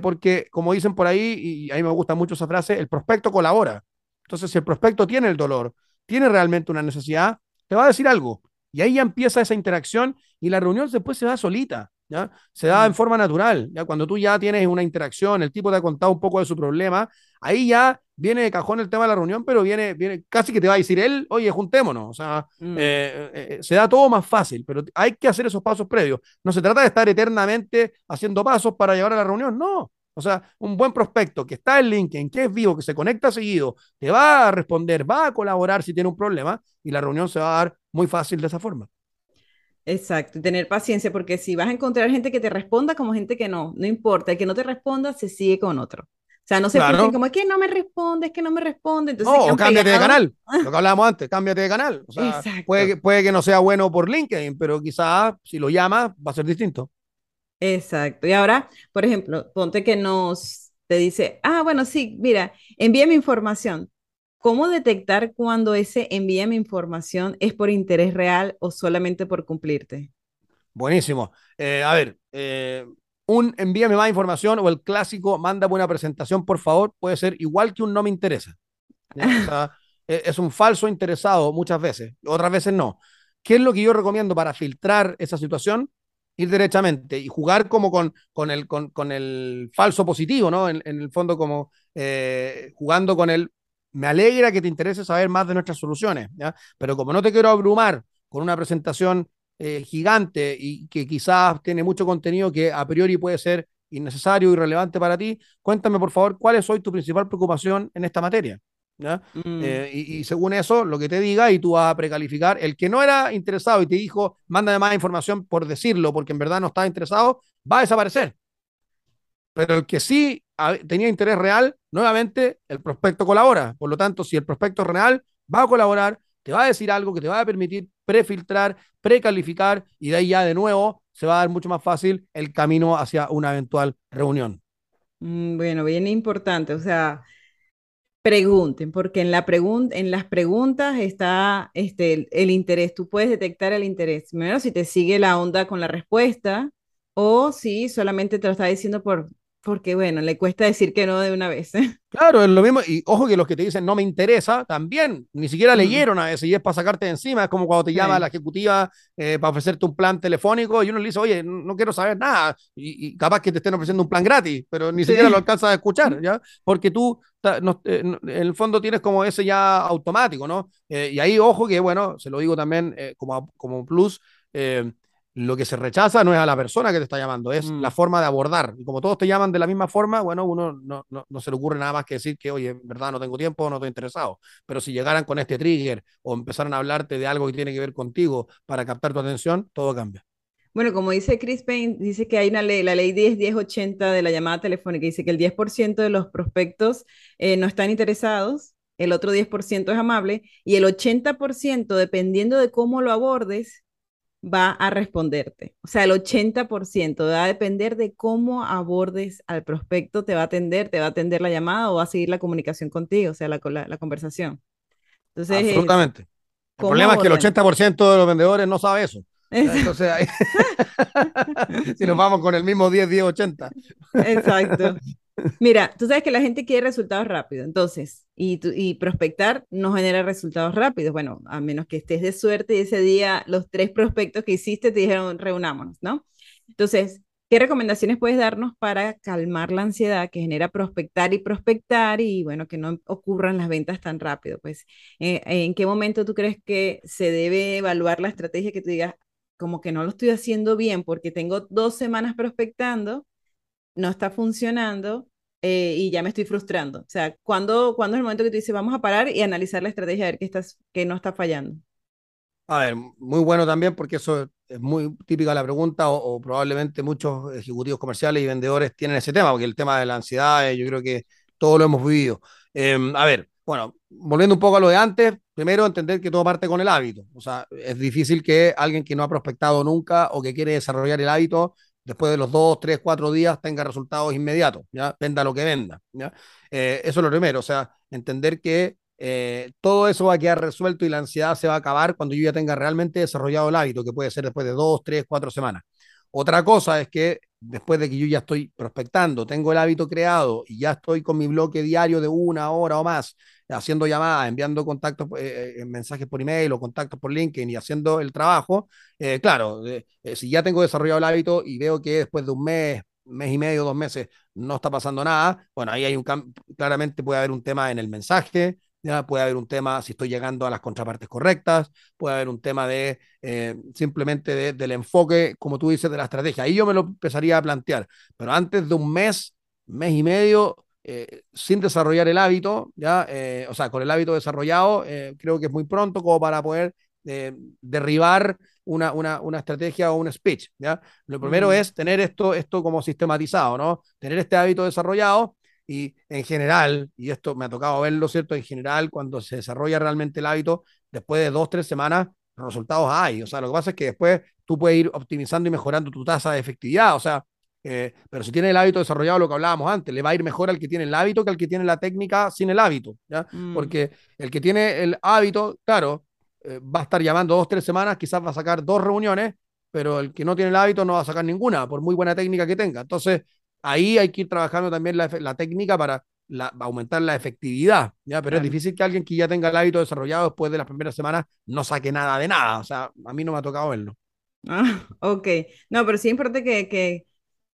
Porque, como dicen por ahí, y a mí me gusta mucho esa frase, el prospecto colabora. Entonces, si el prospecto tiene el dolor, tiene realmente una necesidad, te va a decir algo. Y ahí ya empieza esa interacción y la reunión después se da solita, ¿ya? Se da en Mm. forma natural, ¿ya? Cuando tú ya tienes una interacción, el tipo te ha contado un poco de su problema, ahí ya viene de cajón el tema de la reunión, pero viene, viene casi que te va a decir él, oye, juntémonos. O sea, Mm. eh, eh, se da todo más fácil, pero hay que hacer esos pasos previos. No se trata de estar eternamente haciendo pasos para llevar a la reunión, no. O sea, un buen prospecto que está en LinkedIn, que es vivo, que se conecta seguido, te va a responder, va a colaborar si tiene un problema y la reunión se va a dar muy fácil de esa forma. Exacto, tener paciencia, porque si vas a encontrar gente que te responda como gente que no, no importa, el que no te responda se sigue con otro. O sea, no se Claro. como es que no me responde, es que no me responde, entonces No, cámbiate de canal, lo que hablábamos antes, cámbiate de canal. O sea, puede, que- puede que no sea bueno por LinkedIn, pero quizás si lo llamas va a ser distinto. Exacto. Y ahora, por ejemplo, ponte que nos te dice, ah, bueno, sí, mira, envíame información. ¿Cómo detectar cuando ese envíame información es por interés real o solamente por cumplirte? Buenísimo. Eh, a ver, eh, un envíame más información o el clásico mándame una presentación, por favor, puede ser igual que un no me interesa. ¿ya? O sea, e- es un falso interesado muchas veces, otras veces no. ¿Qué es lo que yo recomiendo para filtrar esa situación? Ir derechamente y jugar como con, con, el, con, con el falso positivo, ¿no? En, el fondo como eh, jugando con el, me alegra que te interese saber más de nuestras soluciones. Pero como no te quiero abrumar con una presentación eh, gigante y que quizás tiene mucho contenido que a priori puede ser innecesario y relevante para ti, cuéntame por favor cuál es hoy tu principal preocupación en esta materia. Mm. Eh, y, según eso, lo que te diga y tú vas a precalificar. El que no era interesado y te dijo, mándame más información por decirlo, porque en verdad no estaba interesado, va a desaparecer. Pero el que sí tenía interés real, nuevamente el prospecto colabora. Por lo tanto, si el prospecto real va a colaborar, te va a decir algo que te va a permitir prefiltrar, precalificar y de ahí ya de nuevo se va a dar mucho más fácil el camino hacia una eventual reunión. Mm, bueno, bien importante. O sea, pregunten, porque en, la en las preguntas está este, el, interés. Tú puedes detectar el interés. Primero, si te sigue la onda con la respuesta o si solamente te lo está diciendo por, porque, bueno, le cuesta decir que no de una vez. ¿eh? Claro, es lo mismo. Y ojo que los que te dicen no me interesa, también ni siquiera leyeron a veces y es para sacarte de encima. Es como cuando te llama la ejecutiva eh, para ofrecerte un plan telefónico y uno le dice, oye, no quiero saber nada. Y, capaz que te estén ofreciendo un plan gratis, pero ni siquiera lo alcanzas a escuchar, ¿ya? Porque tú eh, en el fondo tienes como ese ya automático, ¿no? y ahí, ojo que, bueno, se lo digo también como, como plus lo que se rechaza no es a la persona que te está llamando, es la mm. forma de abordar. Y como todos te llaman de la misma forma, bueno, uno no, no, se le ocurre nada más que decir que, oye, en verdad no tengo tiempo, no estoy interesado. Pero si llegaran con este trigger o empezaran a hablarte de algo que tiene que ver contigo para captar tu atención, todo cambia. Bueno, como dice Chris Payne, dice que hay una ley, la ley 10-1080 de la llamada telefónica, dice que el 10% de los prospectos eh, no están interesados, el otro 10% es amable y el 80%, dependiendo de cómo lo abordes, va a responderte. O sea, el 80% va a depender de cómo abordes al prospecto, te va a atender, te va a atender la llamada o va a seguir la comunicación contigo, o sea, la, la, conversación. Entonces, Absolutamente. El problema es que el 80% de los vendedores no sabe eso. Entonces, si nos vamos con el mismo 10, 10, 80. Exacto. Mira, tú sabes que la gente quiere resultados rápidos, entonces, y, prospectar no genera resultados rápidos. Bueno, a menos que estés de suerte y ese día los tres prospectos que hiciste te dijeron reunámonos, ¿no? Entonces, ¿qué recomendaciones puedes darnos para calmar la ansiedad que genera prospectar y prospectar y, bueno, que no ocurran las ventas tan rápido? Pues, eh, ¿en qué momento tú crees que se debe evaluar la estrategia que tú digas, como que no lo estoy haciendo bien porque tengo dos semanas prospectando? No está funcionando eh, y ya me estoy frustrando. O sea, ¿cuándo, ¿cuándo, es el momento que tú dices, vamos a parar y analizar la estrategia, a ver qué, estás, qué no está fallando? A ver, muy bueno también porque eso es muy típica la pregunta o, probablemente muchos ejecutivos comerciales y vendedores tienen ese tema, porque el tema de la ansiedad, eh, yo creo que todos lo hemos vivido. Em, a ver, bueno, volviendo un poco a lo de antes, primero entender que todo parte con el hábito. O sea, es difícil que alguien que no ha prospectado nunca o que quiere desarrollar el hábito después de los dos, tres, cuatro días tenga resultados inmediatos, ¿ya? Venda lo que venda. Eh, eso es lo primero, o sea, entender que eh, todo eso va a quedar resuelto y la ansiedad se va a acabar cuando yo ya tenga realmente desarrollado el hábito, que puede ser después de dos, tres, cuatro semanas. Otra cosa es que después de que yo ya estoy prospectando, tengo el hábito creado y ya estoy con mi bloque diario de una hora o más, haciendo llamadas, enviando contactos, eh, eh, mensajes por email o contactos por LinkedIn y haciendo el trabajo, eh, claro, si ya tengo desarrollado el hábito y veo que después de un mes, mes y medio, dos meses, no está pasando nada, bueno, ahí hay un claramente puede haber un tema en el mensaje, ¿ya? puede haber un tema si estoy llegando a las contrapartes correctas, puede haber un tema de simplemente del enfoque, como tú dices, de la estrategia. Ahí yo me lo empezaría a plantear, pero antes de un mes, mes y medio, eh, sin desarrollar el hábito, ¿ya? Eh, o sea, con el hábito desarrollado, eh, creo que es muy pronto como para poder derribar una, una, una, estrategia o un speech, ¿ya? Lo primero es tener esto, esto como sistematizado, ¿no? Tener este hábito desarrollado y en general, y esto me ha tocado verlo, ¿cierto? En general, cuando se desarrolla realmente el hábito, después de dos, tres semanas, los resultados hay. O sea, lo que pasa es que después tú puedes ir optimizando y mejorando tu tasa de efectividad. O sea, eh, pero si tiene el hábito desarrollado, lo que hablábamos antes, le va a ir mejor al que tiene el hábito que al que tiene la técnica sin el hábito, ¿ya? Mm. Porque el que tiene el hábito, claro, eh, va a estar llamando dos, tres semanas, quizás va a sacar dos reuniones, pero el que no tiene el hábito no va a sacar ninguna, por muy buena técnica que tenga. Entonces, ahí hay que ir trabajando también la, la técnica para aumentar la efectividad, ¿ya? Pero es difícil que alguien que ya tenga el hábito desarrollado después de las primeras semanas no saque nada de nada. O sea, a mí no me ha tocado verlo. Ah, ok. No, pero sí es importante que, que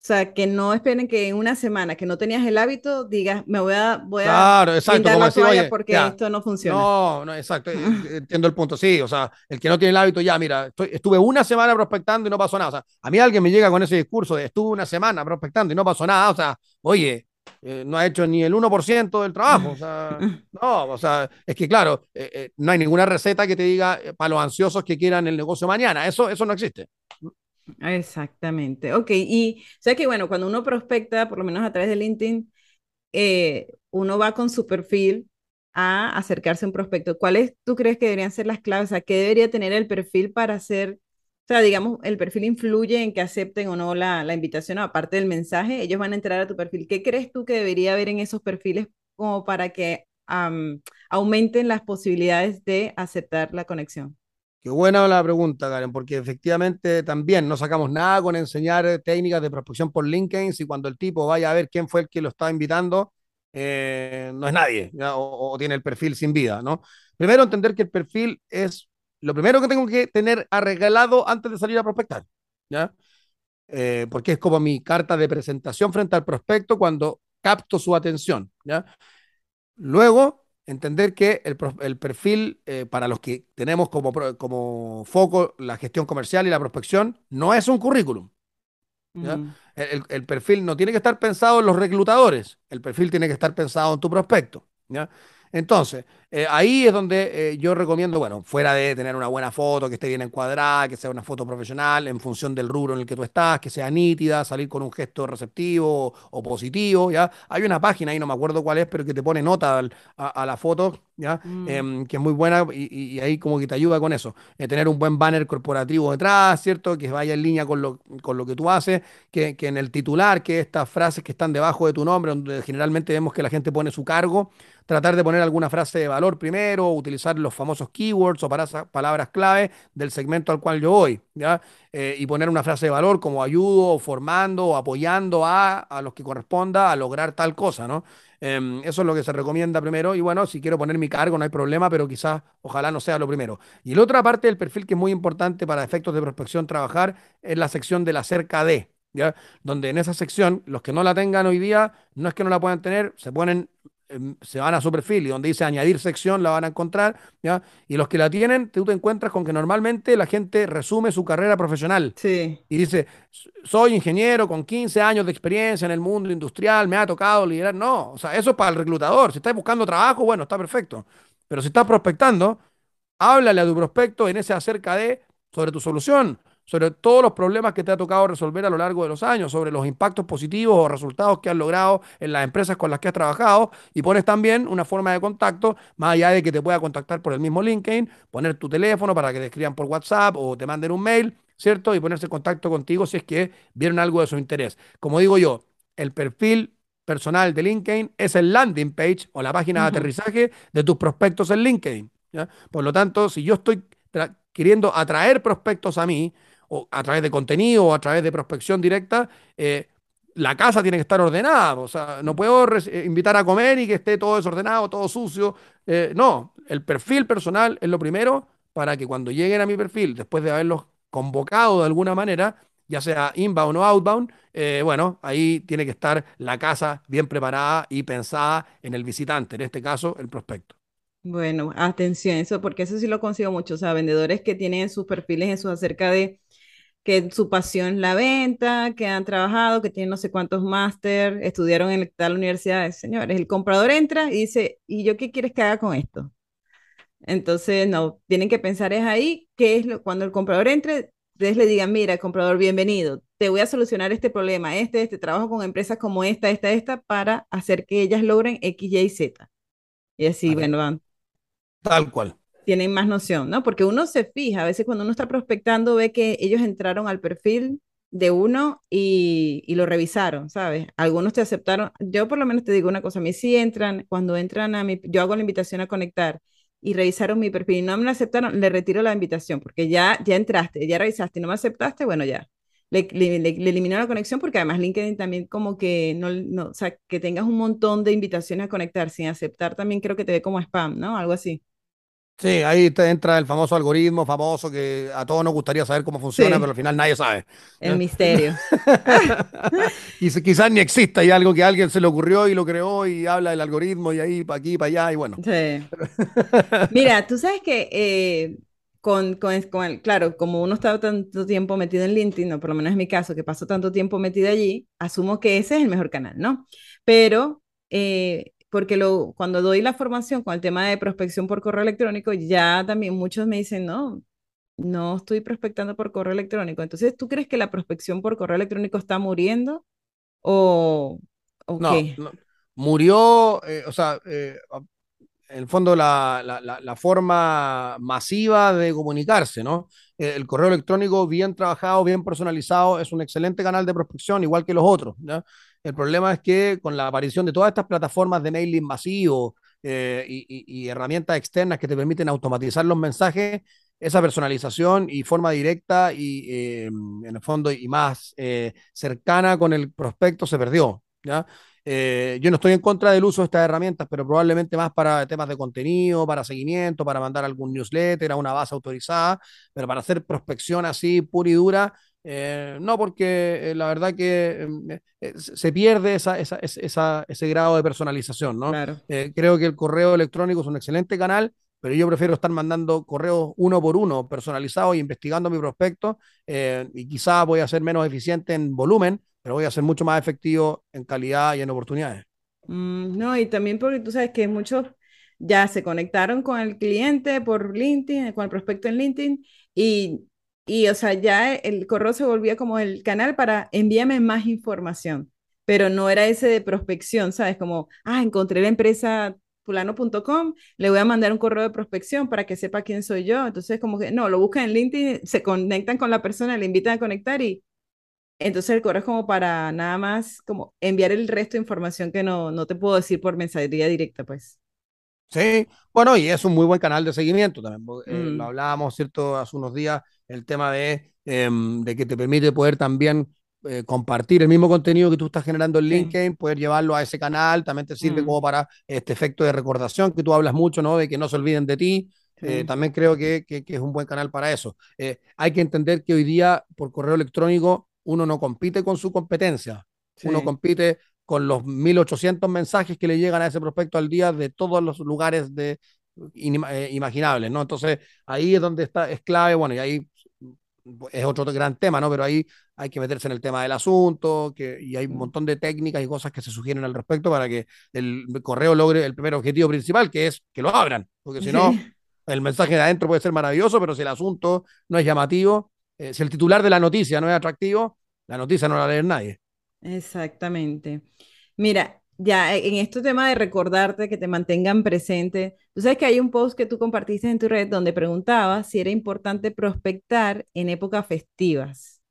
O sea, que no esperen que en una semana que no tenías el hábito digas, me voy a, voy claro, exacto, como la toalla porque esto no funciona. No, no, exacto, eh, entiendo el punto, sí, o sea, el que no tiene el hábito, ya, mira, estuve una semana prospectando y no pasó nada, o sea, a mí alguien me llega con ese discurso de estuve una semana prospectando y no pasó nada, o sea, oye, eh, no ha hecho ni el 1% del trabajo, o sea, no, o sea, es que claro, eh, no hay ninguna receta que te diga para los ansiosos que quieran el negocio mañana, eso, eso no existe. Exactamente. Ok, y o sea que bueno, cuando uno prospecta, por lo menos a través de LinkedIn, eh, uno va con su perfil a acercarse a un prospecto. ¿Cuáles tú crees que deberían ser las claves? O sea, ¿qué debería tener el perfil para hacer, o sea, digamos, el perfil influye en que acepten o no la, la invitación, aparte del mensaje, ellos van a entrar a tu perfil. ¿Qué crees tú que debería haber en esos perfiles como para que aumenten las posibilidades de aceptar la conexión? Qué buena la pregunta, Karen, porque efectivamente también no sacamos nada con enseñar técnicas de prospección por LinkedIn si cuando el tipo vaya a ver quién fue el que lo estaba invitando, eh, no es nadie o, tiene el perfil sin vida, ¿no? Primero, entender que el perfil es lo primero que tengo que tener arreglado antes de salir a prospectar, ¿ya? Eh, porque es como mi carta de presentación frente al prospecto cuando capto su atención, ¿ya? Luego, entender que el, perfil eh, para los que tenemos como, como foco la gestión comercial y la prospección no es un currículum. El, el, perfil no tiene que estar pensado en los reclutadores, el perfil tiene que estar pensado en tu prospecto. ¿ya? Entonces, eh, ahí es donde eh, yo recomiendo, bueno, fuera de tener una buena foto, que esté bien encuadrada, que sea una foto profesional en función del rubro en el que tú estás, que sea nítida, salir con un gesto receptivo o positivo, ¿ya? Hay una página ahí, no me acuerdo cuál es, pero que te pone nota a, la foto, ¿ya? Mm. Em, que es muy buena y, ahí como que te ayuda con eso. Eh, tener un buen banner corporativo detrás, ¿cierto? Que vaya en línea con lo, con lo que tú haces, que, que en el titular, que estas frases que están debajo de tu nombre, donde generalmente vemos que la gente pone su cargo, tratar de poner alguna frase de valor primero, utilizar los famosos keywords o palabras clave del segmento al cual yo voy, ¿ya? Eh, y poner una frase de valor como ayudo, formando o apoyando a, a los que corresponda a lograr tal cosa, ¿no? Em, eso es lo que se recomienda primero. Y bueno, si quiero poner mi cargo, no hay problema, pero quizás ojalá no sea lo primero. Y la otra parte del perfil que es muy importante para efectos de prospección trabajar es la sección de la cerca de. ¿Ya? Donde en esa sección, los que no la tengan hoy día, no es que no la puedan tener, se ponen se van a su perfil y donde dice añadir sección la van a encontrar, ¿ya? Y los que la tienen, tú te encuentras con que normalmente la gente resume su carrera profesional. Sí. Y dice, soy ingeniero con 15 años de experiencia en el mundo industrial, me ha tocado liderar. No, o sea, eso es para el reclutador. Si estás buscando trabajo, bueno, está perfecto. Pero si estás prospectando, háblale a tu prospecto en ese acerca de sobre tu solución sobre todos los problemas que te ha tocado resolver a lo largo de los años, sobre los impactos positivos o resultados que has logrado en las empresas con las que has trabajado y pones también una forma de contacto, más allá de que te pueda contactar por el mismo LinkedIn, poner tu teléfono para que te escriban por WhatsApp o te manden un mail, ¿cierto? Y ponerse en contacto contigo si es que vieron algo de su interés. Como digo yo, el perfil personal de LinkedIn es el landing page o la página de aterrizaje de tus prospectos en LinkedIn. Por lo tanto, si yo estoy queriendo atraer prospectos a mí, o a través de contenido o a través de prospección directa, eh, la casa tiene que estar ordenada. O sea, no puedo eh, invitar a comer y que esté todo desordenado, todo sucio. Eh, no, el perfil personal es lo primero para que cuando lleguen a mi perfil, después de haberlos convocado de alguna manera, ya sea inbound o outbound, bueno, ahí tiene que estar la casa bien preparada y pensada en el visitante, en este caso, el prospecto. Bueno, atención, eso, porque eso sí lo consigo mucho. O sea, vendedores que tienen sus perfiles en sus acerca de que su pasión es la venta, que han trabajado, que tienen no sé cuántos máster, estudiaron en tal universidad. Señores, el comprador entra y dice, ¿y yo qué quieres que haga con esto? Entonces, no, tienen que pensar es ahí, que es lo, cuando el comprador entre, ustedes le digan, mira, comprador, bienvenido, te voy a solucionar este problema, este, este, trabajo con empresas como esta, esta, esta, para hacer que ellas logren X, Y, Z. Y así, bueno, van. Tal cual tienen más noción, ¿no? Porque uno se fija, a veces cuando uno está prospectando ve que ellos entraron al perfil de uno y, lo revisaron, ¿sabes? Algunos te aceptaron, yo por lo menos te digo una cosa, a mí sí entran, cuando entran a mi, yo hago la invitación a conectar y revisaron mi perfil y no me aceptaron, le retiro la invitación porque ya, ya entraste, ya revisaste y no me aceptaste, bueno, ya. Le, le, le, eliminó la conexión porque además LinkedIn también como que no, no, o sea, que tengas un montón de invitaciones a conectar sin aceptar también creo que te ve como spam, ¿no? Algo así. Sí, ahí te entra el famoso algoritmo famoso que a todos nos gustaría saber cómo funciona, Sí. pero al final nadie sabe. El misterio. Y si- quizás ni exista, y algo que a alguien se le ocurrió y lo creó y habla del algoritmo y ahí para aquí, para allá, y bueno. Sí. Mira, tú sabes que eh, con, con, con el- claro, como uno está tanto tiempo metido en LinkedIn, o por lo menos en mi caso, que paso tanto tiempo metido allí, asumo que ese es el mejor canal, ¿no? Pero, eh, porque lo, cuando doy la formación con el tema de prospección por correo electrónico, ya también muchos me dicen, no, no estoy prospectando por correo electrónico. Entonces, ¿tú crees que la prospección por correo electrónico está muriendo o, o No, qué? no. Murió, eh, o sea, eh, en el fondo la, la- la- la forma masiva de comunicarse, ¿no? Eh, el correo electrónico bien trabajado, bien personalizado, es un excelente canal de prospección, igual que los otros, ¿ya? El problema es que con la aparición de todas estas plataformas de mailing masivo eh, y, y- y herramientas externas que te permiten automatizar los mensajes, esa personalización y forma directa y eh, en el fondo y más eh, cercana con el prospecto se perdió. Eh, yo no estoy en contra del uso de estas herramientas, pero probablemente más para temas de contenido, para seguimiento, para mandar algún newsletter a una base autorizada, pero para hacer prospección así pura y dura, eh, no, porque eh, la verdad que eh, eh, se pierde esa, esa, esa, ese grado de personalización, ¿no? Claro. Eh, creo que el correo electrónico es un excelente canal, pero yo prefiero estar mandando correos uno por uno, personalizados y investigando mi prospecto, eh, y quizás voy a ser menos eficiente en volumen, pero voy a ser mucho más efectivo en calidad y en oportunidades. Mm, no, y también porque tú sabes que muchos ya se conectaron con el cliente por LinkedIn, con el prospecto en LinkedIn, y, y o sea, ya el correo se volvía como el canal para envíame más información, pero no era ese de prospección, ¿sabes? Como, ah, encontré la empresa fulano.com, le voy a mandar un correo de prospección para que sepa quién soy yo. Entonces, como que no, lo buscan en LinkedIn, se conectan con la persona, le invitan a conectar y entonces el correo es como para nada más como enviar el resto de información que no, no te puedo decir por mensajería directa, pues. Sí, bueno, y es un muy buen canal de seguimiento también. eh, Mm. lo hablábamos, ¿cierto? Hace unos días, el tema de, em, de que te permite poder también eh, compartir el mismo contenido que tú estás generando en Sí. LinkedIn, poder llevarlo a ese canal, también te sirve Mm. como para este efecto de recordación que tú hablas mucho, ¿no? De que no se olviden de ti. Eh, Sí. también creo que, que- que es un buen canal para eso. Eh, hay que entender que hoy día por correo electrónico uno no compite con su competencia, uno Sí. compite con los 1800 mensajes que le llegan a ese prospecto al día de todos los lugares de, eh, imaginables, ¿no? Entonces ahí es donde está, es clave, bueno, y ahí es otro gran tema, ¿no? Pero ahí hay que meterse en el tema del asunto, que, y hay un Sí. montón de técnicas y cosas que se sugieren al respecto para que el correo logre el primer objetivo principal, que es que lo abran, porque si no, Sí. el mensaje de adentro puede ser maravilloso, pero si el asunto no es llamativo, eh, si el titular de la noticia no es atractivo, la noticia no la leer nadie. Exactamente. Mira, ya en este tema de recordarte que te mantengan presente, tú sabes que hay un post que tú compartiste en tu red donde preguntaba si era importante prospectar en épocas festivas.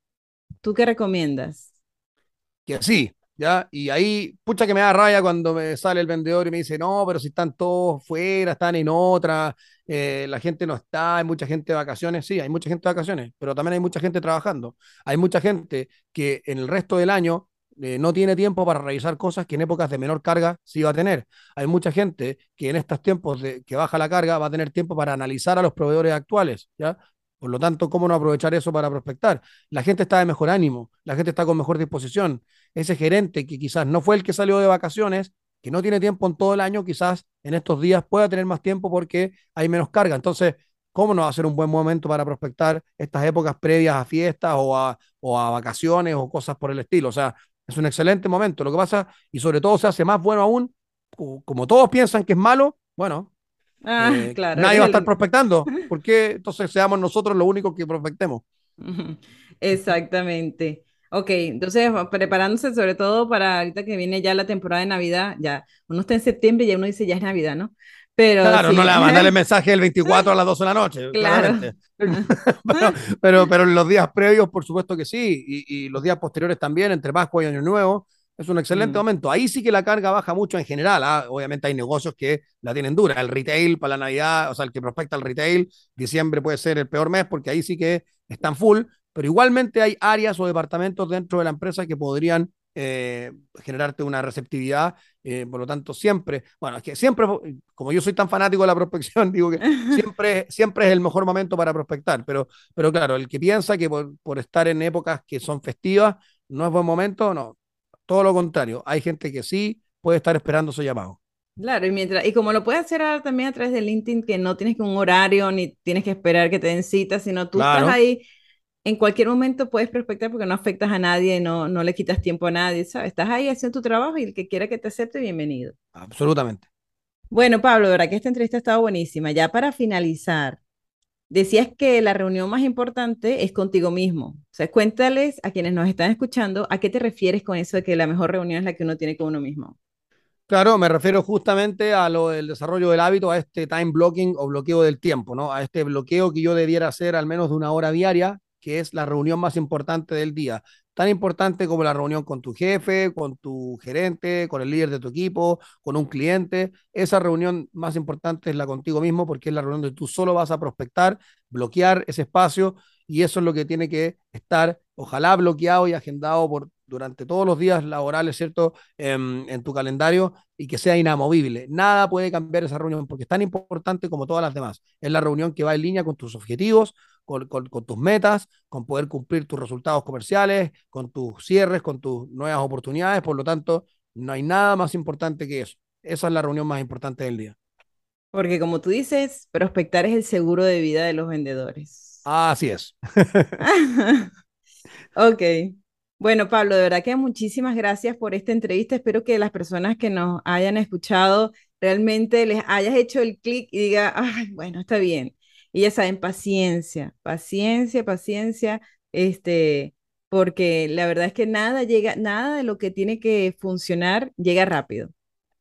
¿Tú qué recomiendas? que sí, ¿ya? Y ahí, pucha que me da raya cuando me sale el vendedor y me dice, no, pero si están todos fuera, están en otra, eh, la gente no está, hay mucha gente de vacaciones, sí, hay mucha gente de vacaciones, pero también hay mucha gente trabajando. Hay mucha gente que en el resto del año eh, no tiene tiempo para revisar cosas que en épocas de menor carga sí va a tener. Hay mucha gente que en estos tiempos de que baja la carga va a tener tiempo para analizar a los proveedores actuales, ¿ya? Por lo tanto, ¿cómo no aprovechar eso para prospectar? La gente está de mejor ánimo, la gente está con mejor disposición. Ese gerente que quizás no fue el que salió de vacaciones, que no tiene tiempo en todo el año, quizás en estos días pueda tener más tiempo porque hay menos carga. Entonces, ¿cómo no va a ser un buen momento para prospectar estas épocas previas a fiestas o a, o a vacaciones o cosas por el estilo? O sea, es un excelente momento. Lo que pasa, y sobre todo se hace más bueno aún, co- como todos piensan que es malo, bueno, Ah, eh, claro, nadie va a estar prospectando. ¿Por qué entonces seamos nosotros los únicos que prospectemos? Exactamente. Ok, entonces preparándose sobre todo para ahorita que viene ya la temporada de Navidad, ya uno está en septiembre y ya uno dice ya es Navidad, ¿no? Pero Claro, sí, no le va a mandar el mensaje el 24 a las 12 de la noche, Claro. claramente. pero, pero, pero en los días previos, por supuesto que sí, y, y los días posteriores también, entre Pascua y Año Nuevo, es un excelente Mm. momento. Ahí sí que la carga baja mucho en general. ¿ah? Obviamente hay negocios que la tienen dura. El retail para la Navidad, o sea, el que prospecta el retail, diciembre puede ser el peor mes porque ahí sí que están full, pero igualmente hay áreas o departamentos dentro de la empresa que podrían eh, generarte una receptividad. Eh, por lo tanto, siempre, bueno, es que siempre, como yo soy tan fanático de la prospección, digo que siempre, siempre es el mejor momento para prospectar. Pero, pero claro, el que piensa que por, por estar en épocas que son festivas no es buen momento, no. Todo lo contrario, hay gente que sí puede estar esperando su llamado. Claro, y mientras, y como lo puedes hacer ahora también a través de LinkedIn, que no tienes que un horario ni tienes que esperar que te den citas, sino tú estás ahí en cualquier momento puedes prospectar porque no afectas a nadie, no, no le quitas tiempo a nadie, ¿sabes? Estás ahí haciendo tu trabajo y el que quiera que te acepte, bienvenido. Absolutamente. Bueno, Pablo, de verdad que esta entrevista ha estado buenísima. Ya para finalizar, decías que la reunión más importante es contigo mismo. O sea, cuéntales a quienes nos están escuchando a qué te refieres con eso de que la mejor reunión es la que uno tiene con uno mismo. Claro, me refiero justamente a lo del desarrollo del hábito, a este time blocking o bloqueo del tiempo, ¿no? A este bloqueo que yo debiera hacer al menos de una hora diaria, que es la reunión más importante del día. Tan importante como la reunión con tu jefe, con tu gerente, con el líder de tu equipo, con un cliente. Esa reunión más importante es la contigo mismo porque es la reunión donde tú solo vas a prospectar, bloquear ese espacio y eso es lo que tiene que estar, ojalá bloqueado y agendado por durante todos los días laborales, ¿cierto? En, en, tu calendario y que sea inamovible. Nada puede cambiar esa reunión porque es tan importante como todas las demás. Es la reunión que va en línea con tus objetivos, con, con, con tus metas, con poder cumplir tus resultados comerciales, con tus cierres, con tus nuevas oportunidades. Por lo tanto, no hay nada más importante que eso. Esa es la reunión más importante del día. Porque como tú dices, prospectar es el seguro de vida de los vendedores. Así es. ok. Bueno, Pablo, de verdad que muchísimas gracias por esta entrevista. Espero que las personas que nos hayan escuchado realmente les hayas hecho el clic y diga, ay, bueno, está bien. Y ya saben, paciencia, paciencia, paciencia, este, porque la verdad es que nada llega, nada de lo que tiene que funcionar llega rápido.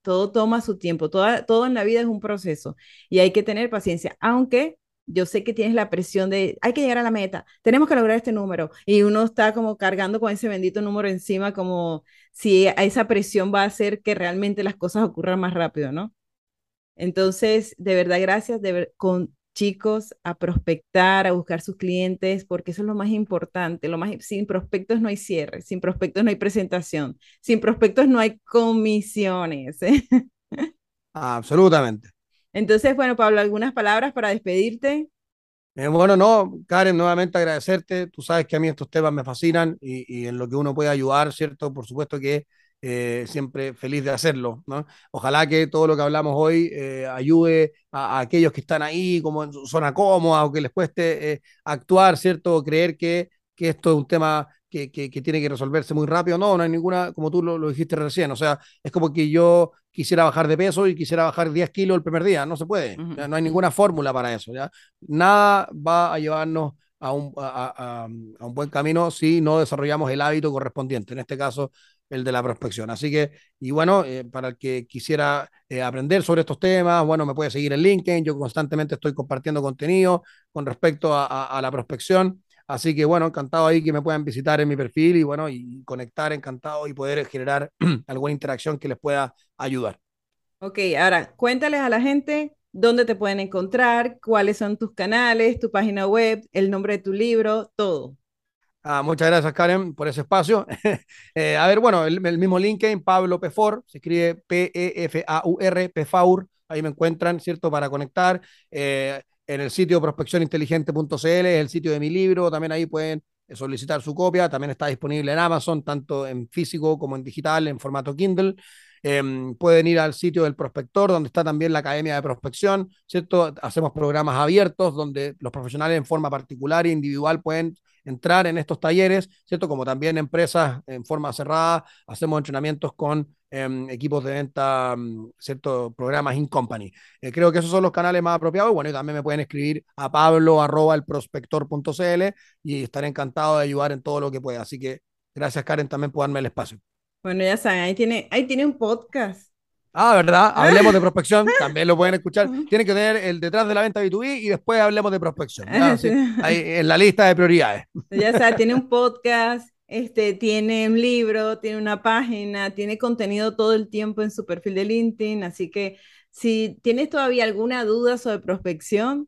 Todo toma su tiempo, todo en la vida es un proceso y hay que tener paciencia, aunque yo sé que tienes la presión de, hay que llegar a la meta, tenemos que lograr este número, y uno está como cargando con ese bendito número encima, como si esa presión va a hacer que realmente las cosas ocurran más rápido, ¿no? Entonces, de verdad, gracias de con chicos a prospectar, a buscar sus clientes, porque eso es lo más importante. Lo más, sin prospectos no hay cierre, sin prospectos no hay presentación, sin prospectos no hay comisiones. ¿eh? Absolutamente. Entonces, bueno, Pablo, algunas palabras para despedirte. Eh, bueno, no, Karen, nuevamente agradecerte. Tú sabes que a mí estos temas me fascinan y, y en lo que uno puede ayudar, ¿cierto? Por supuesto que eh, siempre feliz de hacerlo, ¿no? Ojalá que todo lo que hablamos hoy eh, ayude a, a, aquellos que están ahí como en zona cómoda o que les cueste eh, actuar, ¿cierto? creer que, que esto es un tema que, que, que, tiene que resolverse muy rápido. No, no hay ninguna, como tú lo, lo, dijiste recién, o sea, es como que yo quisiera bajar de peso y quisiera bajar 10 kilos el primer día, no se puede, uh -huh. no hay ninguna fórmula para eso, ¿ya? Nada va a llevarnos a un, a, a, a un buen camino si no desarrollamos el hábito correspondiente, en este caso el de la prospección. Así que, y bueno, eh, para el que quisiera eh, aprender sobre estos temas, bueno, me puede seguir en LinkedIn, yo constantemente estoy compartiendo contenido con respecto a, a, la prospección. Así que bueno, encantado ahí que me puedan visitar en mi perfil y bueno, y conectar, encantado y poder generar alguna interacción que les pueda ayudar. Ok, ahora cuéntales a la gente dónde te pueden encontrar, cuáles son tus canales, tu página web, el nombre de tu libro, todo. Ah, muchas gracias, Karen, por ese espacio. eh, a ver, bueno, el, mismo LinkedIn, Pablo Pefor, se escribe P-E-F-A-U-R, Pefaur, ahí me encuentran, ¿cierto? Para conectar. Eh, en el sitio prospeccioninteligente.cl, es el sitio de mi libro, también ahí pueden solicitar su copia, también está disponible en Amazon, tanto en físico como en digital, en formato Kindle. Eh, pueden ir al sitio del prospector, donde está también la Academia de Prospección, ¿cierto? Hacemos programas abiertos donde los profesionales en forma particular e individual pueden entrar en estos talleres, ¿cierto? Como también empresas en forma cerrada, hacemos entrenamientos con eh, equipos de venta, ¿cierto? Programas in company. Eh, creo que esos son los canales más apropiados. Bueno, y también me pueden escribir a pablo arroba elprospector.cl y estaré encantado de ayudar en todo lo que pueda. Así que gracias, Karen, también por darme el espacio. Bueno, ya saben, ahí tiene, ahí tiene un podcast. Ah, ¿verdad? Hablemos de prospección, también lo pueden escuchar. Tienen que tener el detrás de la venta B2B y después hablemos de prospección. Sí, ahí, en la lista de prioridades. Ya sabes, tiene un podcast, este, tiene un libro, tiene una página, tiene contenido todo el tiempo en su perfil de LinkedIn. Así que si tienes todavía alguna duda sobre prospección,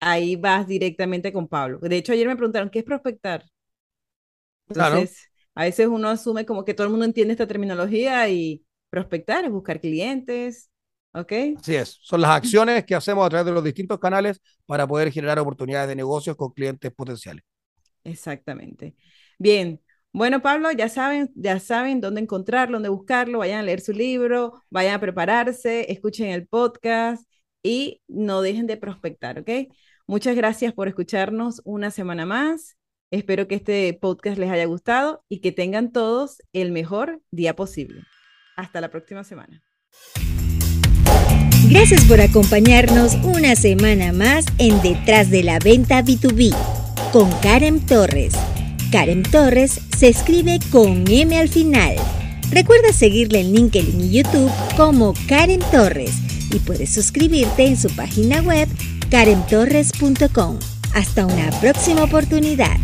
ahí vas directamente con Pablo. De hecho, ayer me preguntaron, ¿qué es prospectar? Entonces, claro A veces uno asume como que todo el mundo entiende esta terminología y prospectar es buscar clientes, ¿ok? Así es, son las acciones que hacemos a través de los distintos canales para poder generar oportunidades de negocios con clientes potenciales. Exactamente. Bien, bueno, Pablo, ya saben, ya saben dónde encontrarlo, dónde buscarlo, vayan a leer su libro, vayan a prepararse, escuchen el podcast y no dejen de prospectar, ¿ok? Muchas gracias por escucharnos una semana más. Espero que este podcast les haya gustado y que tengan todos el mejor día posible. Hasta la próxima semana. Gracias por acompañarnos una semana más en Detrás de la Venta B2B con Karen Torres. Karen Torres se escribe con M al final. Recuerda seguirle en LinkedIn y YouTube como Karen Torres y puedes suscribirte en su página web karentorres.com. Hasta una próxima oportunidad.